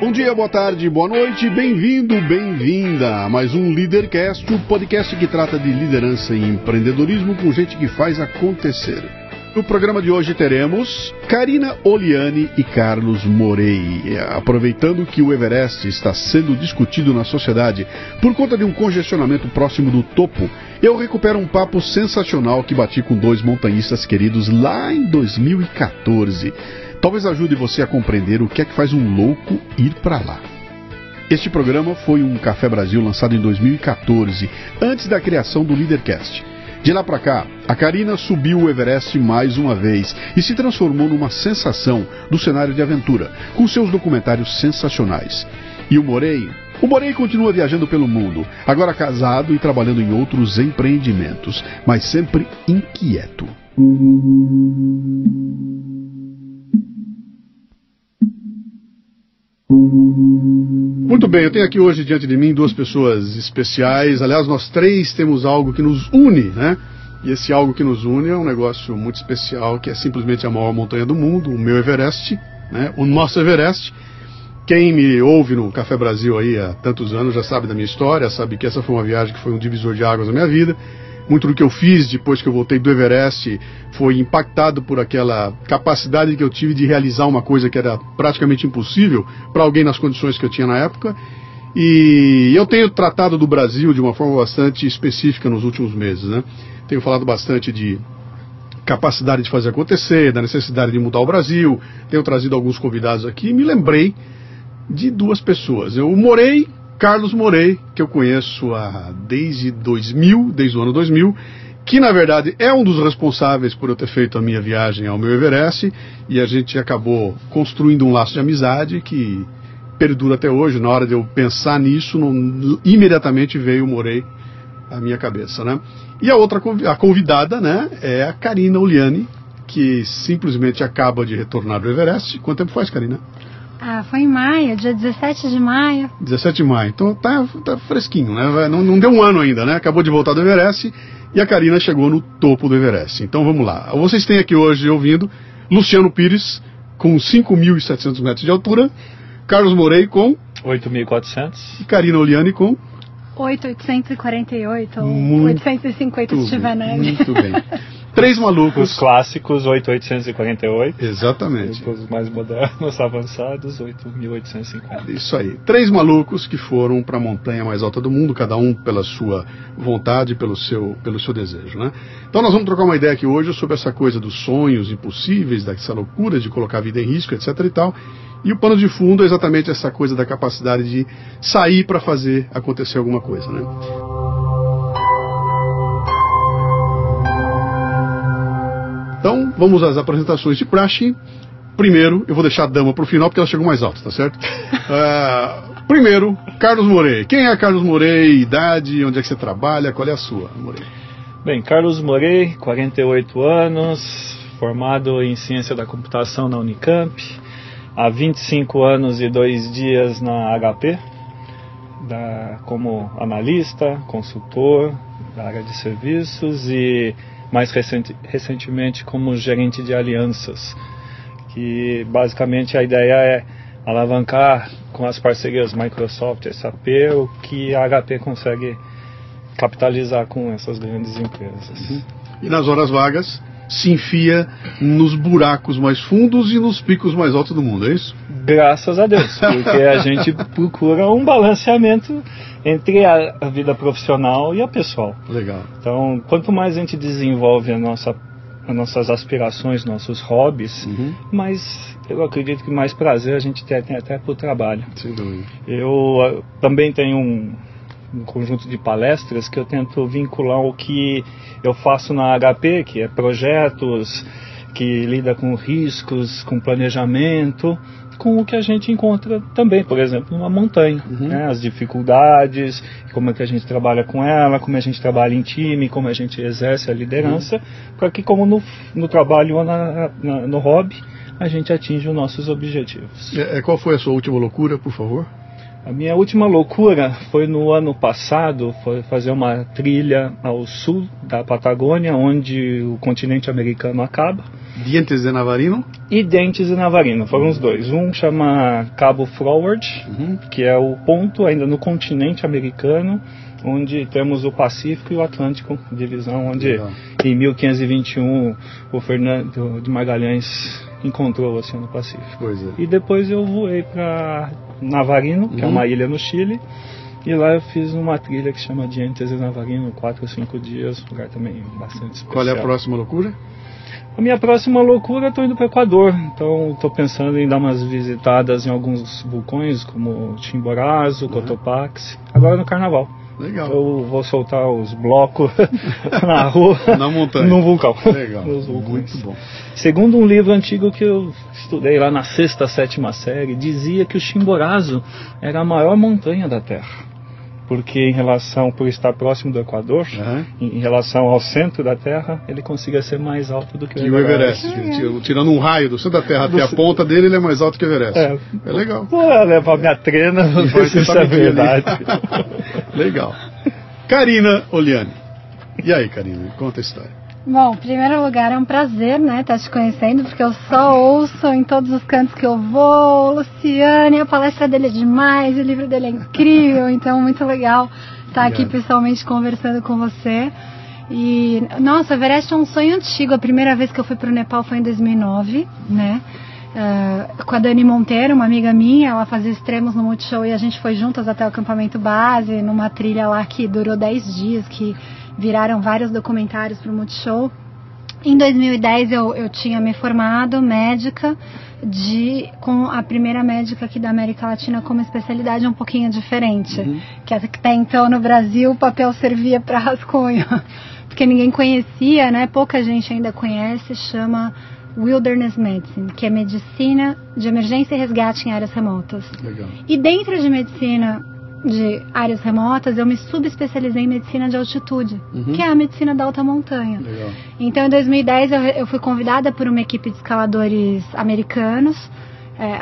Bom dia, boa tarde, boa noite, bem-vindo, bem-vinda a mais um Leadercast, o podcast que trata de liderança e empreendedorismo com gente que faz acontecer. No programa de hoje teremos Karina Oliani e Carlos Morei. Aproveitando que o Everest está sendo discutido na sociedade por conta de um congestionamento próximo do topo, eu recupero um papo sensacional que bati com dois montanhistas queridos lá em 2014. Talvez ajude você a compreender o que é que faz um louco ir para lá. Este programa foi um Café Brasil lançado em 2014, antes da criação do Leadercast. De lá para cá, a Karina subiu o Everest mais uma vez e se transformou numa sensação do cenário de aventura, com seus documentários sensacionais. E o Morei? O Morei continua viajando pelo mundo, agora casado e trabalhando em outros empreendimentos, mas sempre inquieto. Muito bem, eu tenho aqui hoje diante de mim duas pessoas especiais. Aliás, nós três temos algo que nos une, né? E esse algo que nos une é um negócio muito especial, que é simplesmente a maior montanha do mundo, o meu Everest, né? O nosso Everest. Quem me ouve no Café Brasil aí há tantos anos já sabe da minha história, sabe que essa foi uma viagem que foi um divisor de águas na minha vida. Muito do que eu fiz depois que eu voltei do Everest foi impactado por aquela capacidade que eu tive de realizar uma coisa que era praticamente impossível para alguém nas condições que eu tinha na época. E eu tenho tratado do Brasil de uma forma bastante específica nos últimos meses, né? Tenho falado bastante de capacidade de fazer acontecer, da necessidade de mudar o Brasil. Tenho trazido alguns convidados aqui e me lembrei de duas pessoas. Eu morei Carlos Morei, que eu conheço há, desde 2000, desde o ano 2000, que na verdade é um dos responsáveis por eu ter feito a minha viagem ao meu Everest, e a gente acabou construindo um laço de amizade que perdura até hoje. Na hora de eu pensar nisso, não, imediatamente veio o Morei à minha cabeça, né? E a outra a convidada, né, é a Karina Uliani, que simplesmente acaba de retornar do Everest. Quanto tempo faz, Karina? Ah, foi em maio, dia 17 de maio. 17 de maio. Então tá, tá fresquinho, né? Não, não, deu um ano ainda, né? Acabou de voltar do Everest e a Karina chegou no topo do Everest. Então vamos lá. Vocês têm aqui hoje ouvindo Luciano Pires com 5.700 metros de altura, Carlos Morei com 8.400 e Karina Oliani com 8.848 ou muito 850 se tiver neve. Muito bem. Três malucos. Os clássicos, 8.848. Exatamente. Os mais modernos, avançados, 8.850. Isso aí. Três malucos que foram para a montanha mais alta do mundo, cada um pela sua vontade, pelo seu, pelo seu desejo, né? Então nós vamos trocar uma ideia aqui hoje sobre essa coisa dos sonhos impossíveis, dessa loucura de colocar a vida em risco, etc e tal. E o pano de fundo é exatamente essa coisa da capacidade de sair para fazer acontecer alguma coisa, né? Então, vamos às apresentações de praxe. Primeiro, eu vou deixar a dama para o final porque ela chegou mais alta, tá certo? uh, primeiro, Carlos Morei. Quem é Carlos Morei? Idade? Onde é que você trabalha? Qual é a sua, Morei? Bem, Carlos Morei, 48 anos, formado em Ciência da Computação na Unicamp, há 25 anos e dois dias na HP, da, como analista, consultor da área de serviços e mais recenti, recentemente como gerente de alianças, que basicamente a ideia é alavancar com as parcerias Microsoft, SAP, o que a HP consegue capitalizar com essas grandes empresas. Uhum. E nas horas vagas, se enfia nos buracos mais fundos e nos picos mais altos do mundo, é isso? Graças a Deus, porque a gente procura um balanceamento entre a, a, vida profissional e a pessoal. Legal. Então, quanto mais a gente desenvolve a nossa, as nossas aspirações, nossos hobbies, uhum. mais eu acredito que mais prazer a gente tem, tem até para o trabalho. Sem dúvida. Eu uh, também tenho um, um conjunto de palestras que eu tento vincular o que eu faço na HP, que é projetos que lida com riscos, com planejamento, com o que a gente encontra também, por exemplo, numa montanha. Uhum. Né? As dificuldades, como é que a gente trabalha com ela, como a gente trabalha em time, como a gente exerce a liderança, uhum. para que, como no, no trabalho ou na, na, no hobby, a gente atinja os nossos objetivos. É, é, qual foi a sua última loucura, por favor? A minha última loucura foi no ano passado, foi fazer uma trilha ao sul da Patagônia, onde o continente americano acaba. Dientes de Navarino? E Dentes de Navarino, foram os dois. Um chama Cabo Forward, Uhum. que é o ponto ainda no continente americano, onde temos o Pacífico e o Atlântico, divisão onde Legal. em 1521 o Fernando de Magalhães encontrou o Oceano Pacífico. É. E depois eu voei para Navarino, que é Uhum. uma ilha no Chile. E lá eu fiz uma trilha que chama Dientes de Navarino, 4 ou 5 dias, um lugar também bastante especial. Qual é a próxima loucura? A minha próxima loucura, tô indo para o Equador, então estou pensando em dar umas visitadas em alguns vulcões, como Chimborazo, Cotopaxi, agora no Carnaval. Legal. Eu vou soltar os blocos na rua, Na montanha. num vulcão. Legal. Muito bom. Segundo um livro antigo que eu estudei lá na sexta, sétima série, dizia que o Chimborazo era a maior montanha da Terra. Porque em relação, por estar próximo do Equador, Aham. em relação ao centro da Terra, ele consiga ser mais alto do que o E o Everest. Everest. Tira- Tirando um raio do centro da Terra até a ponta dele, ele é mais alto que o Everest. É. É legal. Vou levar minha trena, não sei se isso é verdade. Legal. Karina Oliane. E aí, Karina, conta a história. Bom, em primeiro lugar é um prazer, né, estar te conhecendo, porque eu só ouço em todos os cantos que eu vou, Luciane, a palestra dele é demais, o livro dele é incrível, então muito legal estar aqui Obrigado. pessoalmente conversando com você. E, nossa, Everest é um sonho antigo, a primeira vez que eu fui para o Nepal foi em 2009, né, ah, com a Dani Monteiro, uma amiga minha, ela fazia extremos no Multishow e a gente foi juntas até o acampamento base, numa trilha lá que durou 10 dias, que viraram vários documentários para o Multishow. Em 2010 eu, eu tinha me formado médica de com a primeira médica aqui da América Latina com uma especialidade um pouquinho diferente, que até então no Brasil o papel servia para rascunho, porque ninguém conhecia, né? Pouca gente ainda conhece, chama Wilderness Medicine, que é medicina de emergência e resgate em áreas remotas. Legal. E dentro de medicina de áreas remotas, eu me subespecializei em medicina de altitude, Uhum. que é a medicina da alta montanha. Legal. Então, em 2010, eu, eu fui convidada por uma equipe de escaladores americanos. É,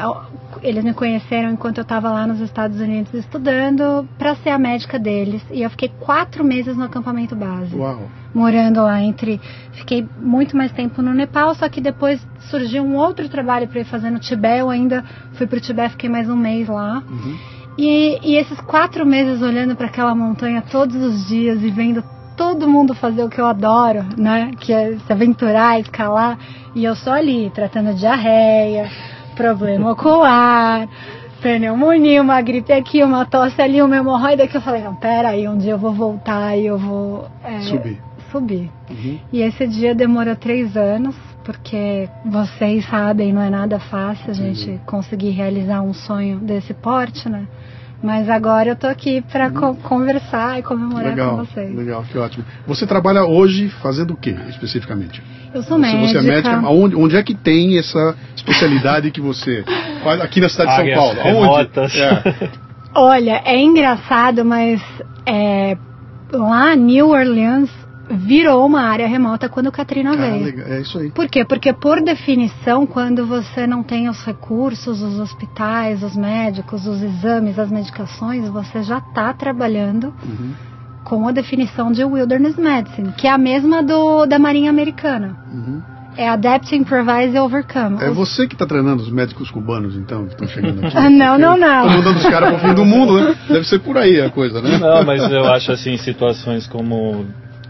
eles me conheceram enquanto eu estava lá nos Estados Unidos estudando para ser a médica deles. E eu fiquei quatro meses no acampamento base Uau. morando lá entre. Fiquei muito mais tempo no Nepal, só que depois surgiu um outro trabalho para ir fazer no Tibete. Eu ainda fui pro Tibete, fiquei mais um mês lá. E, e esses quatro meses olhando para aquela montanha todos os dias e vendo todo mundo fazer o que eu adoro, né? Que é se aventurar, escalar. E eu só ali, tratando diarreia, problema ocular, pneumonia, uma gripe aqui, uma tosse ali, uma hemorroida que eu falei, não, pera aí, um dia eu vou voltar e eu vou é, Subir. Subir. Uhum. E esse dia demorou três anos, porque vocês sabem, não é nada fácil a gente conseguir realizar um sonho desse porte, né? Mas agora eu tô aqui para conversar e comemorar com Legal. vocês. Legal, que ótimo. Você trabalha hoje fazendo o que, especificamente? Eu sou Se médica. você é médica, aonde, onde é que tem essa especialidade que você faz aqui na cidade de São Paulo? Aonde? É. Olha, é engraçado, mas é, lá New Orleans virou uma área remota quando o Katrina Cara, veio. legal. É isso aí. Por quê? Porque, por definição, quando você não tem os recursos, os hospitais, os médicos, os exames, as medicações, você já está trabalhando Uhum. com a definição de Wilderness Medicine, que é a mesma do, da Marinha Americana. Uhum. É Adapt, Improvise e Overcome. É Os- você que está treinando os médicos cubanos, então, que estão chegando aqui. Ah, não, não, não. Estão mandando os caras pro fim do mundo, né? Deve ser por aí a coisa, né? Não, mas eu acho assim, situações como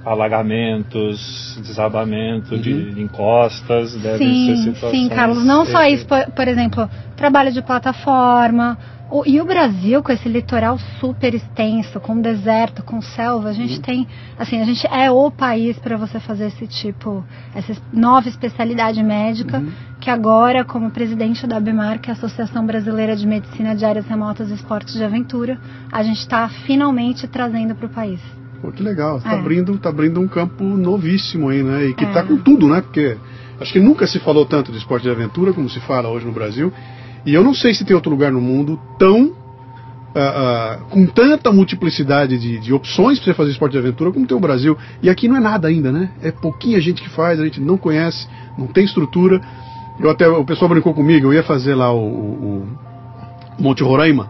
alagamentos, desabamento de encostas, devem ser Sim, situações... sim, Carlos. Não só isso, por, por exemplo, trabalho de plataforma. O- e o Brasil, com esse litoral super extenso, com deserto, com selva, a gente tem. Assim, a gente é o país para você fazer esse tipo, essa nova especialidade médica, que agora, como presidente da ABMAR, que é a Associação Brasileira de Medicina de Áreas Remotas e Esportes de Aventura, a gente está finalmente trazendo para o país. Pô, que legal. Tá, É. abrindo, tá abrindo um campo novíssimo aí, né? E que É. tá com tudo, né? Porque acho que nunca se falou tanto de esporte de aventura como se fala hoje no Brasil. E eu não sei se tem outro lugar no mundo tão. ah, ah, com tanta multiplicidade de, de opções para você fazer esporte de aventura como tem o Brasil. E aqui não é nada ainda, né? É pouquinha gente que faz, a gente não conhece, não tem estrutura. Eu até, o pessoal brincou comigo, eu ia fazer lá o, o- o Monte Roraima.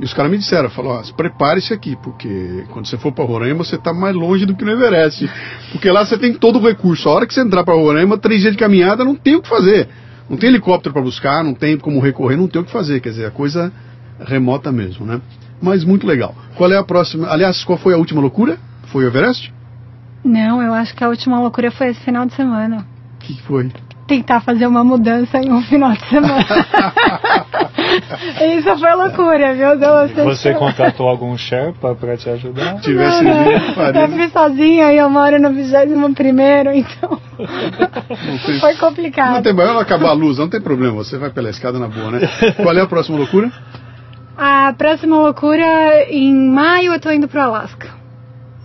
E os caras me disseram, falaram, ó, prepare-se aqui, porque quando você for para Roraima, você está mais longe do que no Everest. Porque lá você tem todo o recurso. A hora que você entrar para Roraima, três dias de caminhada, não tem o que fazer. Não tem helicóptero para buscar, não tem como recorrer, não tem o que fazer. Quer dizer, a coisa remota mesmo, né? Mas muito legal. Qual é a próxima? Aliás, qual foi a última loucura? Foi o Everest? Não, eu acho que a última loucura foi esse final de semana. O que foi? Tentar fazer uma mudança em um final de semana. Isso foi loucura, viu? Deus, Você contratou algum Sherpa para te ajudar? Tivesse não, não. Eu fui sozinha e eu moro no 21 primeiro, então tem- foi complicado. Não tem problema acabar a luz, não tem problema. Você vai pela escada na boa, né? Qual é a próxima loucura? A próxima loucura, em maio eu tô indo pro Alasca,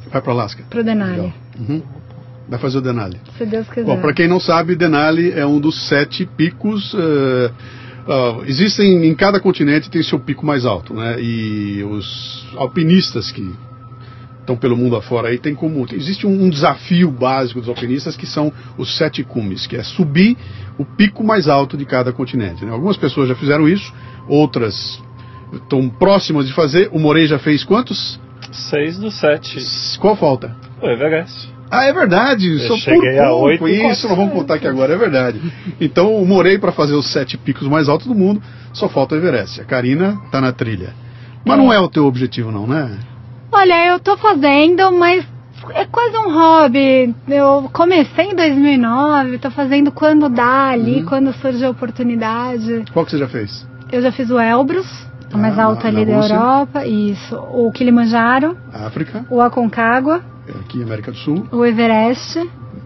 Vai para Alasca. pro Denali. Uhum. Vai fazer o Denali. se Deus quiser. Bom, para quem não sabe, Denali é um dos sete picos. eh, ah, existem em cada continente tem seu pico mais alto, né? E os alpinistas que estão pelo mundo afora aí tem como existe um, um desafio básico dos alpinistas que são os sete cumes, que é subir o pico mais alto de cada continente. né? Algumas pessoas já fizeram isso, outras estão próximas de fazer. O Morei já fez quantos? Seis do sete. Qual falta? O Everest. Ah, é verdade. Eu só cheguei por a pouco. oito e Isso, não vamos contar aqui agora, é verdade. Então, eu morei para fazer os sete picos mais altos do mundo, só falta o Everest. A Karina tá na trilha. Mas não é o teu objetivo, não, né? Olha, eu tô fazendo, mas é quase um hobby. Eu comecei em 2009, tô fazendo quando dá ali, Uhum. quando surge a oportunidade. Qual que você já fez? Eu já fiz o Elbrus, a mais Ah, alta ali da? Europa, isso. O Kilimanjaro, África, o Aconcagua, aqui América do Sul, o Everest.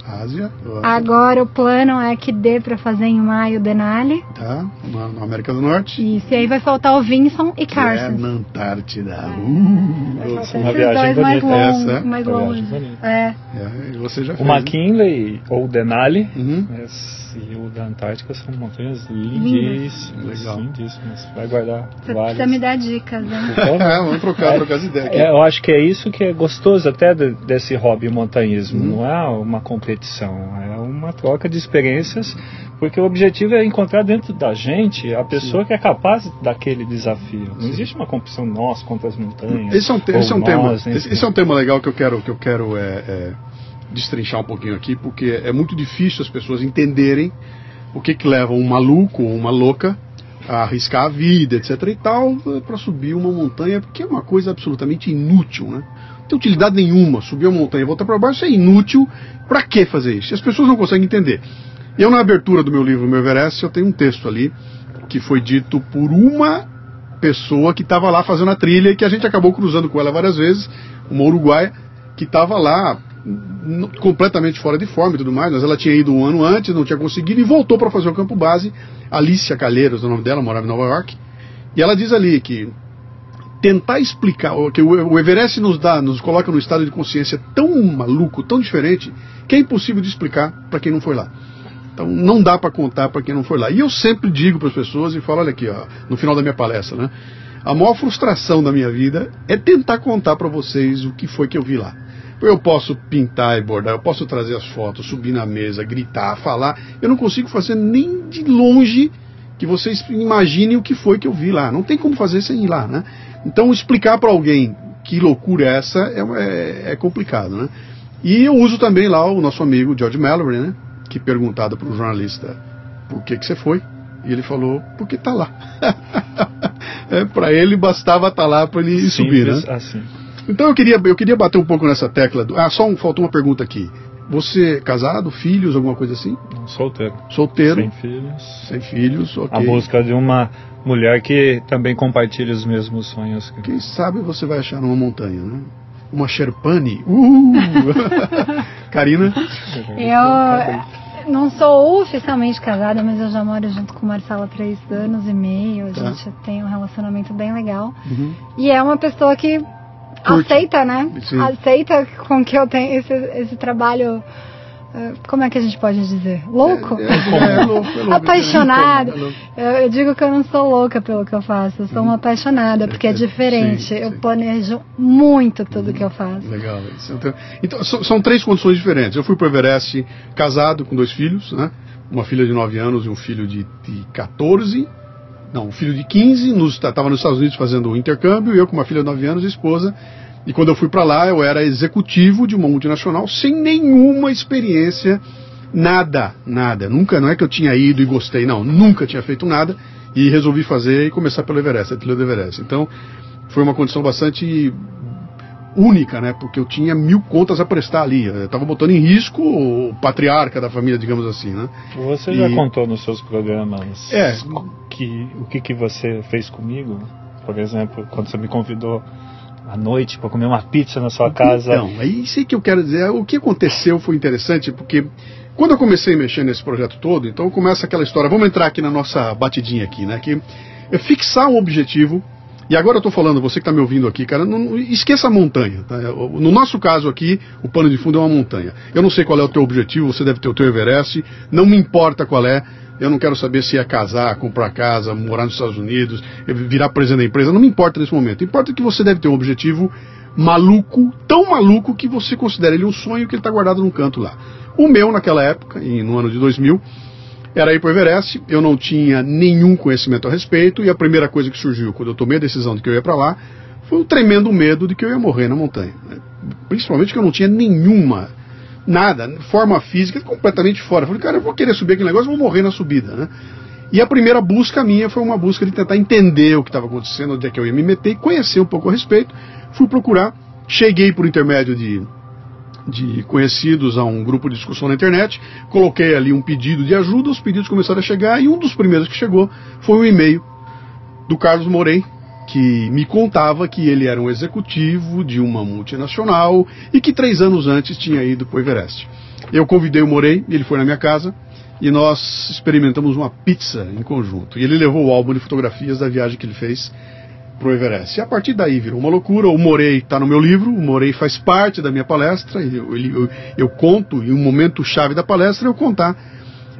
Ásia, Agora o plano é que dê pra fazer em maio o Denali. tá? Na, na América do Norte. Isso, e aí vai faltar o Vinson e é Carson. na Antártida. Vai Uh, uma esses viagem dois mais bonita longos. essa, mais uma longos. viagem bonita. É. é, e você já O fez. né? McKinley ou Denali Uhum. e o da Antártica são montanhas lindíssimas. Legal. Lindíssimas. Vai guardar Você várias. precisa me dar dicas, né? É, vamos trocar, trocar as ideias. É, eu acho que é isso que é gostoso até de- desse hobby montanhismo. Uhum. Não é uma competição, é uma troca de experiências, porque o objetivo é encontrar dentro da gente a pessoa que é capaz daquele desafio. Não existe uma competição nós contra as montanhas. Esse é um, te- esse é um tema. nós, Esse, enfim. esse é um tema legal que eu quero, que eu quero é, é, destrinchar um pouquinho aqui, porque é muito difícil as pessoas entenderem o que, que leva um maluco ou uma louca a arriscar a vida, etc. e tal, para subir uma montanha, porque é uma coisa absolutamente inútil, né? Tem utilidade nenhuma. Subir uma montanha e voltar para baixo é inútil. Para que fazer isso? As pessoas não conseguem entender. Eu, na abertura do meu livro, Meu Everest, eu tenho um texto ali que foi dito por uma pessoa que estava lá fazendo a trilha e que a gente acabou cruzando com ela várias vezes, uma uruguaia, que estava lá completamente fora de forma e tudo mais, mas ela tinha ido um ano antes, não tinha conseguido e voltou para fazer o campo base. Alicia Calheiros, é o nome dela, morava em Nova York. E ela diz ali que tentar explicar, o- que o Everest nos dá, nos coloca num estado de consciência tão maluco, tão diferente, que é impossível de explicar para quem não foi lá. Então não dá para contar para quem não foi lá. E eu sempre digo para as pessoas e falo, olha aqui, ó, no final da minha palestra, né? A maior frustração da minha vida é tentar contar para vocês o que foi que eu vi lá. Eu posso pintar e bordar, eu posso trazer as fotos, subir na mesa, gritar, falar. Eu não consigo fazer nem de longe que vocês imaginem o que foi que eu vi lá. Não tem como fazer sem ir lá, né? Então explicar para alguém que loucura é essa é, é, é complicado, né? E eu uso também lá o nosso amigo George Mallory, né? Que perguntado para um jornalista por que, que você foi, e ele falou, porque tá lá. é, para ele bastava estar tá lá para ele subir, né? Simples assim. Então eu queria, eu queria bater um pouco nessa tecla. Do... Ah, só um, faltou uma pergunta aqui. Você casado, filhos, alguma coisa assim? Solteiro. Solteiro, Sem filhos. sem filhos, ok. A busca de uma mulher que também compartilhe os mesmos sonhos. que- Quem sabe você vai achar numa montanha, né? Uma Sherpani. Uh! Karina? Eu não sou oficialmente casada, mas eu já moro junto com o Marcelo há três anos e meio. A Tá. gente tem um relacionamento bem legal. Uhum. E é uma pessoa que Curte. aceita, né? Sim. Aceita com que eu tenho esse, esse trabalho. Como é que a gente pode dizer? Louco? É, é, é louco, é louco. Apaixonada. É. Eu, eu digo que eu não sou louca pelo que eu faço, eu sou uma apaixonada, porque é É, diferente. sim, eu sim. planejo muito tudo que eu faço. Legal. Então, então, são, três condições diferentes. Eu fui para o Everest casado com dois filhos, né? Uma filha de 9 anos e um filho de, de 14. Não, um filho de 15, estava nos Estados Unidos fazendo o intercâmbio, eu com uma filha de 9 anos e esposa. E quando eu fui para lá, eu era executivo de uma multinacional sem nenhuma experiência, nada, nada. Nunca, não é que eu tinha ido e gostei, não, nunca tinha feito nada e resolvi fazer e começar pelo Everest, a trilha do Everest. Então, foi uma condição bastante única, né? Porque eu tinha mil contas a prestar ali. Eu estava botando em risco o patriarca da família, digamos assim, né? Você já contou nos seus programas é, que, o que, que você fez comigo? Por exemplo, quando você me convidou à noite para comer uma pizza na sua casa. Então, é isso que eu quero dizer. O que aconteceu foi interessante, porque quando eu comecei a mexer nesse projeto todo, então começa aquela história. Vamos entrar aqui na nossa batidinha aqui, né? Que é fixar um objetivo e agora eu estou falando, você que está me ouvindo aqui, cara, não, esqueça a montanha. Tá? No nosso caso aqui, o pano de fundo é uma montanha. Eu não sei qual é o teu objetivo, você deve ter o teu Everest, não me importa qual é. Eu não quero saber se é casar, comprar casa, morar nos Estados Unidos, virar presidente da empresa, não me importa nesse momento. Importa que você deve ter um objetivo maluco, tão maluco que você considera ele um sonho que ele está guardado num canto lá. O meu, naquela época, no ano de 2000, era ir para o Everest, eu não tinha nenhum conhecimento a respeito, e a primeira coisa que surgiu quando eu tomei a decisão de que eu ia para lá foi o tremendo medo de que eu ia morrer na montanha. Né? Principalmente que eu não tinha nenhuma, nada, forma física completamente fora. Eu falei, cara, eu vou querer subir aquele negócio, vou morrer na subida, né? E a primeira busca minha foi uma busca de tentar entender o que estava acontecendo, onde é que eu ia me meter e conhecer um pouco a respeito. Fui procurar, cheguei por intermédio de de conhecidos a um grupo de discussão na internet, coloquei ali um pedido de ajuda, os pedidos começaram a chegar e um dos primeiros que chegou foi um e-mail do Carlos Morei, que me contava que ele era um executivo de uma multinacional e que três anos antes tinha ido para o Everest. Eu convidei o Morei, ele foi na minha casa e nós experimentamos uma pizza em conjunto. E ele levou o álbum de fotografias da viagem que ele fez pro Everest. E a partir daí virou uma loucura. O Morei está no meu livro, o Morei faz parte da minha palestra. Eu, eu, eu conto, em um momento chave da palestra, eu contar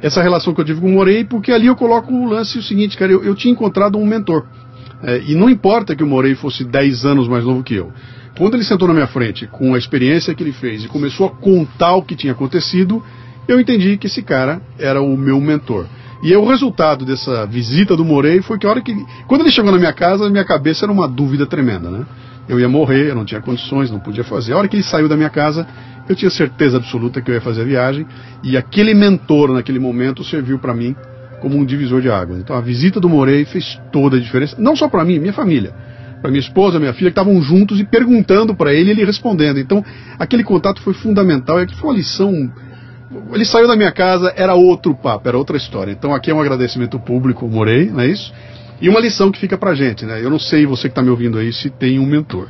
essa relação que eu tive com o Morei, porque ali eu coloco o lance o seguinte, cara, eu, eu tinha encontrado um mentor. É, e não importa que o Morei fosse 10 anos mais novo que eu. Quando ele sentou na minha frente, com a experiência que ele fez, e começou a contar o que tinha acontecido, eu entendi que esse cara era o meu mentor. E o resultado dessa visita do Morei foi que a hora que. Quando ele chegou na minha casa, minha cabeça era uma dúvida tremenda, né? Eu ia morrer, eu não tinha condições, não podia fazer. A hora que ele saiu da minha casa, eu tinha certeza absoluta que eu ia fazer a viagem. E aquele mentor, naquele momento, serviu para mim como um divisor de águas. Então a visita do Morei fez toda a diferença, não só para mim, minha família. Para minha esposa, minha filha, que estavam juntos e perguntando para ele e ele respondendo. Então aquele contato foi fundamental e foi uma lição ele saiu da minha casa, era outro papo, era outra história. Então aqui é um agradecimento público, Morei, não é isso? E uma lição que fica pra gente, né? Eu não sei, você que está me ouvindo aí, se tem um mentor.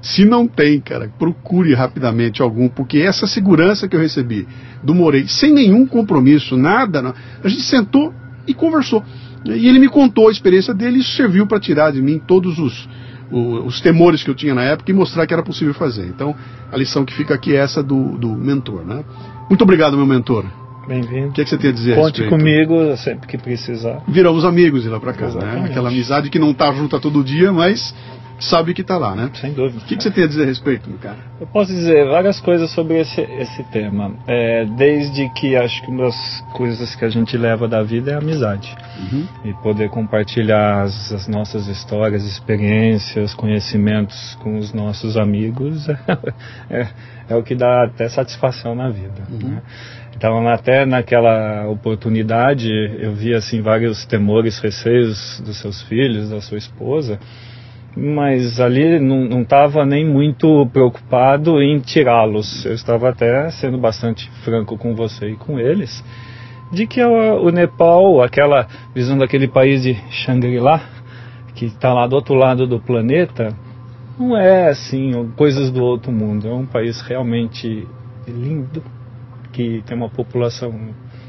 Se não tem, cara, procure rapidamente algum, porque essa segurança que eu recebi do Morei, sem nenhum compromisso, nada, não, a gente sentou e conversou. E ele me contou a experiência dele e isso serviu para tirar de mim todos os, os, os, temores que eu tinha na época e mostrar que era possível fazer. Então, a lição que fica aqui é essa do, do mentor, né? Muito obrigado, meu mentor. Bem-vindo. O que, é que, você tem a dizer Conte a comigo sempre que precisar. Viramos amigos de lá para né? Exatamente. né? Aquela amizade que não está junta todo dia, mas sabe que está lá, né? Sem dúvida. O que, que, você tem a dizer a respeito, meu cara? Eu posso dizer várias coisas sobre esse, esse tema. É, desde que acho que uma das coisas que a gente leva da vida é a amizade. Uhum. E poder compartilhar as, as, nossas histórias, experiências, conhecimentos com os nossos amigos é, é, é o que dá até satisfação na vida. Uhum. Né? Então, até naquela oportunidade, eu vi assim vários temores, receios dos seus filhos, da sua esposa mas ali não estava nem muito preocupado em tirá-los. Eu estava até sendo bastante franco com você e com eles, de que o, o Nepal, aquela visão daquele país de Shangri-La, que está lá do outro lado do planeta, não é assim, coisas do outro mundo. É um país realmente lindo, que tem uma população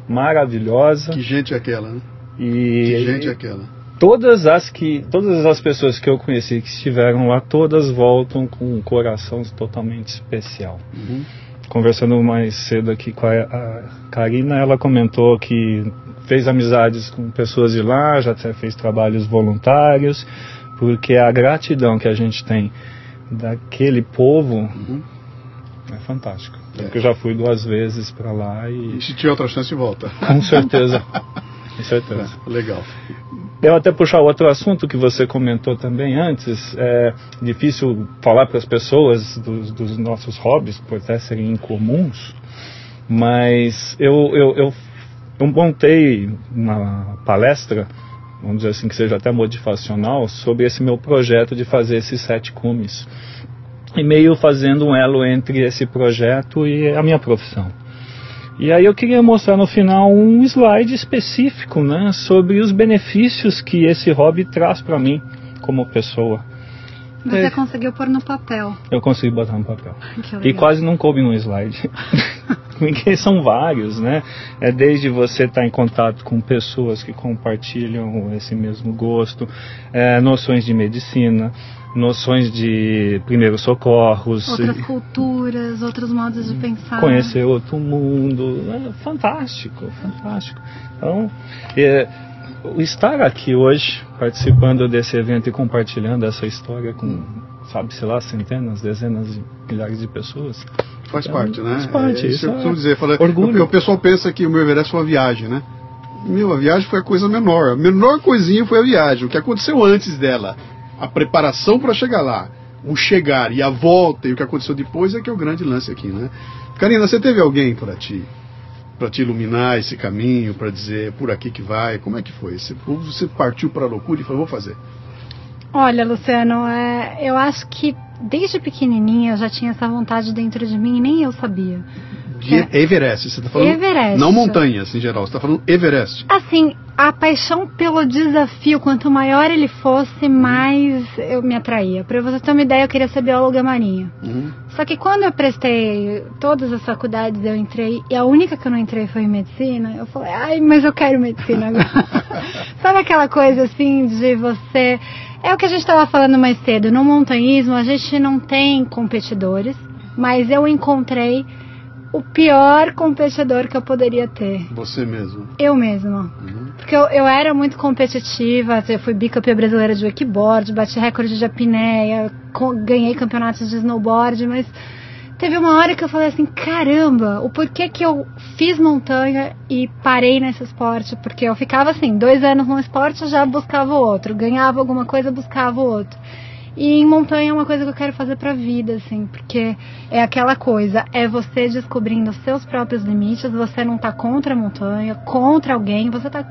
maravilhosa. Que gente é aquela, né? E, que gente é aquela? Todas as que todas as pessoas que eu conheci que estiveram lá todas voltam com um coração totalmente especial uhum. conversando mais cedo aqui com a, a Karina ela comentou que fez amizades com pessoas de lá já até fez trabalhos voluntários porque a gratidão que a gente tem daquele povo uhum. é fantástico é. eu já fui duas vezes para lá e... e se tiver outra chance volta com certeza com certeza é, legal eu até puxar outro assunto que você comentou também antes, é difícil falar para as pessoas dos, dos, nossos hobbies, por até serem incomuns, mas eu, eu, eu, eu montei uma palestra, vamos dizer assim, que seja até motivacional, sobre esse meu projeto de fazer esses sete cumes. E meio fazendo um elo entre esse projeto e a minha profissão. E aí eu queria mostrar no final um slide específico, né, sobre os benefícios que esse hobby traz para mim como pessoa. Você é, conseguiu pôr no papel. Eu consegui botar no papel. E quase não coube num slide. Porque são vários, né? É desde você estar tá em contato com pessoas que compartilham esse mesmo gosto, é, noções de medicina, noções de primeiros socorros. Outras culturas, outros modos de pensar. Conhecer outro mundo. É fantástico, fantástico. Então, é, estar aqui hoje, participando desse evento e compartilhando essa história com, sabe, sei lá, centenas, dezenas de milhares de pessoas. Faz então, parte, né? Faz parte, é, isso, eu costumo dizer. Fala, orgulho. O, o pessoal pensa que o meu Everest foi uma viagem, né? Meu, a viagem foi a coisa menor. A menor coisinha foi a viagem. O que aconteceu antes dela a preparação para chegar lá, o chegar e a volta e o que aconteceu depois é que é o grande lance aqui, né? Karina, você teve alguém para ti, para te iluminar esse caminho, para dizer por aqui que vai? Como é que foi? Você, você partiu para a loucura e falou, vou fazer? Olha, Luciano, é, eu acho que desde pequenininha eu já tinha essa vontade dentro de mim e nem eu sabia. De é. Everest, você está falando? Everest. Não montanhas em geral, você está falando Everest. Assim, a paixão pelo desafio, quanto maior ele fosse, mais eu me atraía. Para você ter uma ideia, eu queria ser bióloga marinha. Uhum. Só que quando eu prestei todas as faculdades, eu entrei, e a única que eu não entrei foi em medicina, eu falei, ai, mas eu quero medicina agora. Sabe aquela coisa assim de você. É o que a gente estava falando mais cedo. No montanhismo, a gente não tem competidores, mas eu encontrei o pior competidor que eu poderia ter. Você mesmo? Eu mesma. Uhum. Porque eu, eu era muito competitiva, eu fui bicampeã brasileira de wakeboard, bati recorde de apneia, ganhei campeonatos de snowboard, mas teve uma hora que eu falei assim, caramba, o porquê que eu fiz montanha e parei nesse esporte? Porque eu ficava assim, dois anos num esporte, já buscava outro, ganhava alguma coisa, buscava outro. E em montanha é uma coisa que eu quero fazer pra vida, assim, porque é aquela coisa, é você descobrindo os seus próprios limites, você não tá contra a montanha, contra alguém, você tá,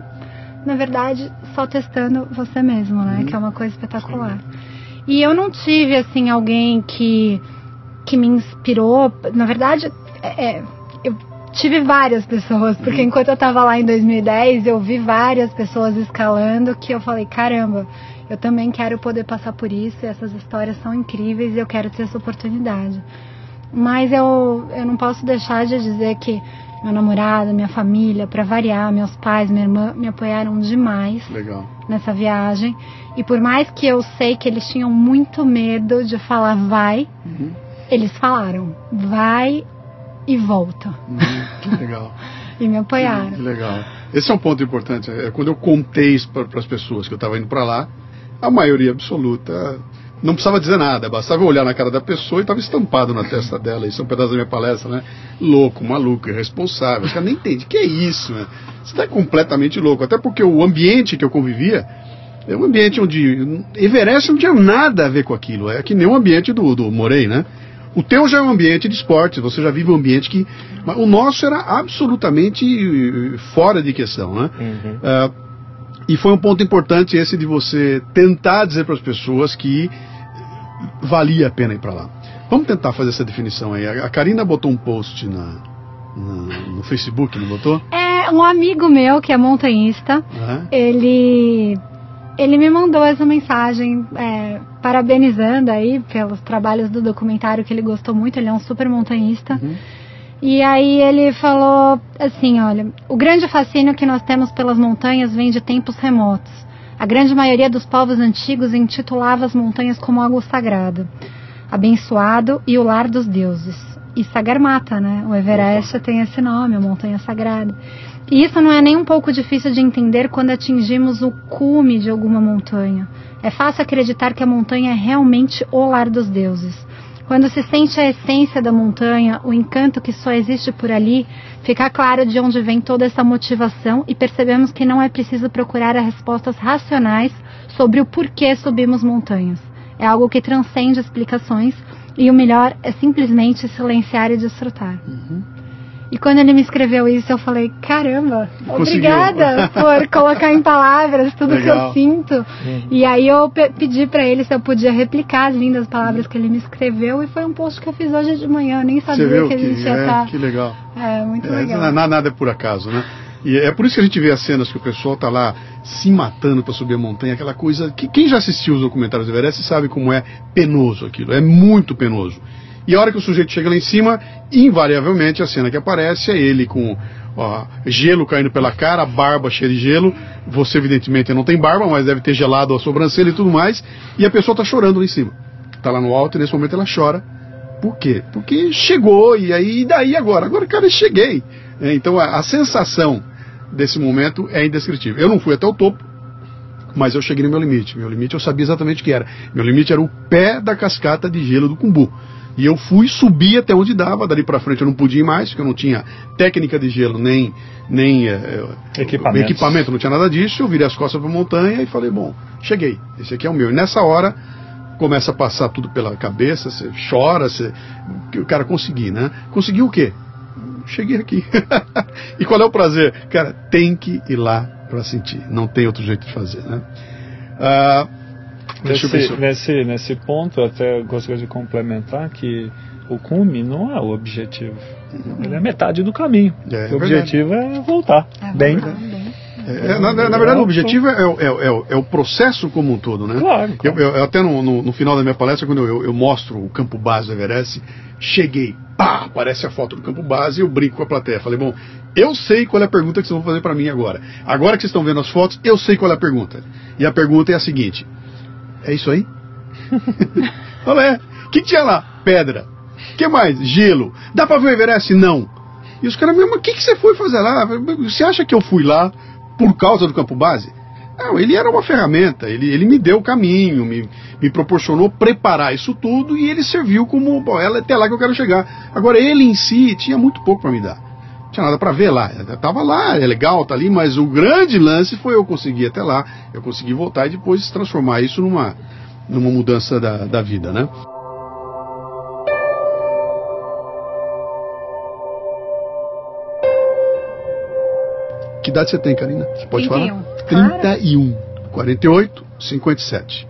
na verdade, só testando você mesmo, né? Uhum. Que é uma coisa espetacular. E eu não tive, assim, alguém que, que me inspirou, na verdade, é, é eu tive várias pessoas, porque uhum. enquanto eu tava lá em 2010, eu vi várias pessoas escalando que eu falei, caramba, eu também quero poder passar por isso, essas histórias são incríveis e eu quero ter essa oportunidade. Mas eu, eu não posso deixar de dizer que meu namorado, minha família, para variar, meus pais, minha irmã me apoiaram demais Legal. nessa viagem. E por mais que eu sei que eles tinham muito medo de falar vai, uhum. eles falaram vai e volta. Uhum. Que legal. e me apoiaram. Que legal. Esse é um ponto importante. É quando eu contei isso para as pessoas que eu estava indo para lá, a maioria absoluta não precisava dizer nada, bastava olhar na cara da pessoa e estava estampado na testa dela. Isso é um pedaço da minha palestra, né? Louco, maluco, irresponsável. Os caras nem entendem. que é isso, né? Você está completamente louco. Até porque o ambiente que eu convivia é um ambiente onde Everest não tinha nada a ver com aquilo. É que nem o ambiente do, do Morei, né? O teu já é um ambiente de esporte, você já vive um ambiente que. o nosso era absolutamente fora de questão, né? Uhum. Uh, e foi um ponto importante esse de você tentar dizer para as pessoas que valia a pena ir para lá. Vamos tentar fazer essa definição aí. A Karina botou um post na, na, no Facebook, não botou? É, um amigo meu que é montanhista, uhum. ele ele me mandou essa mensagem é, parabenizando aí pelos trabalhos do documentário que ele gostou muito. Ele é um super montanhista. Uhum. E aí ele falou assim, olha, o grande fascínio que nós temos pelas montanhas vem de tempos remotos. A grande maioria dos povos antigos intitulava as montanhas como algo sagrado, abençoado e o lar dos deuses. E Sagarmatha, né? O Everest tem esse nome, a montanha sagrada. E isso não é nem um pouco difícil de entender quando atingimos o cume de alguma montanha. É fácil acreditar que a montanha é realmente o lar dos deuses Quando se sente a essência da montanha, o encanto que só existe por ali, fica claro de onde vem toda essa motivação e percebemos que não é preciso procurar as respostas racionais sobre o porquê subimos montanhas. É algo que transcende explicações e o melhor é simplesmente silenciar e desfrutar. Uhum. E quando ele me escreveu isso, eu falei: caramba, Conseguiu. obrigada por colocar em palavras tudo que Legal. eu sinto. E aí eu pe- pedi pra ele se eu podia replicar as lindas palavras que ele me escreveu. E foi um post que eu fiz hoje de manhã. Eu nem sabia viu que a gente ia é, estar. que legal. É, muito É, legal. na- nada é por acaso, né? E é por isso que a gente vê as cenas que o pessoal tá lá se matando para subir a montanha, aquela coisa que quem já assistiu os documentários do Everest sabe como é penoso aquilo, é muito penoso. E a hora que o sujeito chega lá em cima, invariavelmente a cena que aparece é ele com ó, gelo caindo pela cara, barba cheia de gelo. Você evidentemente não tem barba, mas deve ter gelado a sobrancelha e tudo mais. E a pessoa tá chorando lá em cima. Tá lá no alto e nesse momento ela chora. Por quê? Porque chegou e aí e daí agora? Agora, cara, cheguei. É, então a, a sensação desse momento é indescritível. Eu não fui até o topo, mas eu cheguei no meu limite. Meu limite eu sabia exatamente o que era. Meu limite era o pé da cascata de gelo do Cumbu. E eu fui subir até onde dava, dali pra frente eu não podia ir mais, porque eu não tinha técnica de gelo, nem, nem eh, Equipamentos. equipamento, não tinha nada disso. Eu virei as costas pra montanha e falei, bom, cheguei, esse aqui é o meu. E nessa hora começa a passar tudo pela cabeça, você chora, você... o cara consegui, né? Conseguiu o quê? Cheguei aqui. e qual é o prazer? Cara, tem que ir lá pra sentir, não tem outro jeito de fazer, né? Eu Nesse, pensar. nesse, nesse ponto, até gostaria de complementar que o cume não é o objetivo. Ele é metade do caminho. É, o objetivo é voltar É, bem. lá, bem. É, na, na- na verdade, o objetivo é, o- é o- é o- é o processo como um todo, né? Claro, Eu, claro. eu- eu até no, no- no final da minha palestra, quando eu, eu mostro o campo base do Everest, cheguei, pá, aparece a foto do campo base e eu brinco com a plateia. Falei, bom, eu sei qual é a pergunta que vocês vão fazer para mim agora. Agora que vocês estão vendo as fotos, eu sei qual é a pergunta. E a pergunta é a seguinte: é isso aí? Olha, o que, tinha lá? Pedra. Que mais? Gelo. Dá pra ver o Everest? Não. E os caras, mas o que, que você foi fazer lá? Você acha que eu fui lá por causa do campo base? Não, ele era uma ferramenta, ele, ele me deu o caminho, me, me proporcionou preparar isso tudo e ele serviu como, bom, é até lá que eu quero chegar. Agora, ele em si tinha muito pouco para me dar. Tinha nada para ver lá. Eu tava lá, é legal, tá ali, mas o grande lance foi eu conseguir até lá, eu consegui voltar e depois transformar isso numa, numa mudança da, da vida, né? Que idade você tem, Karina? Você pode 31. falar? 31. 48, 57.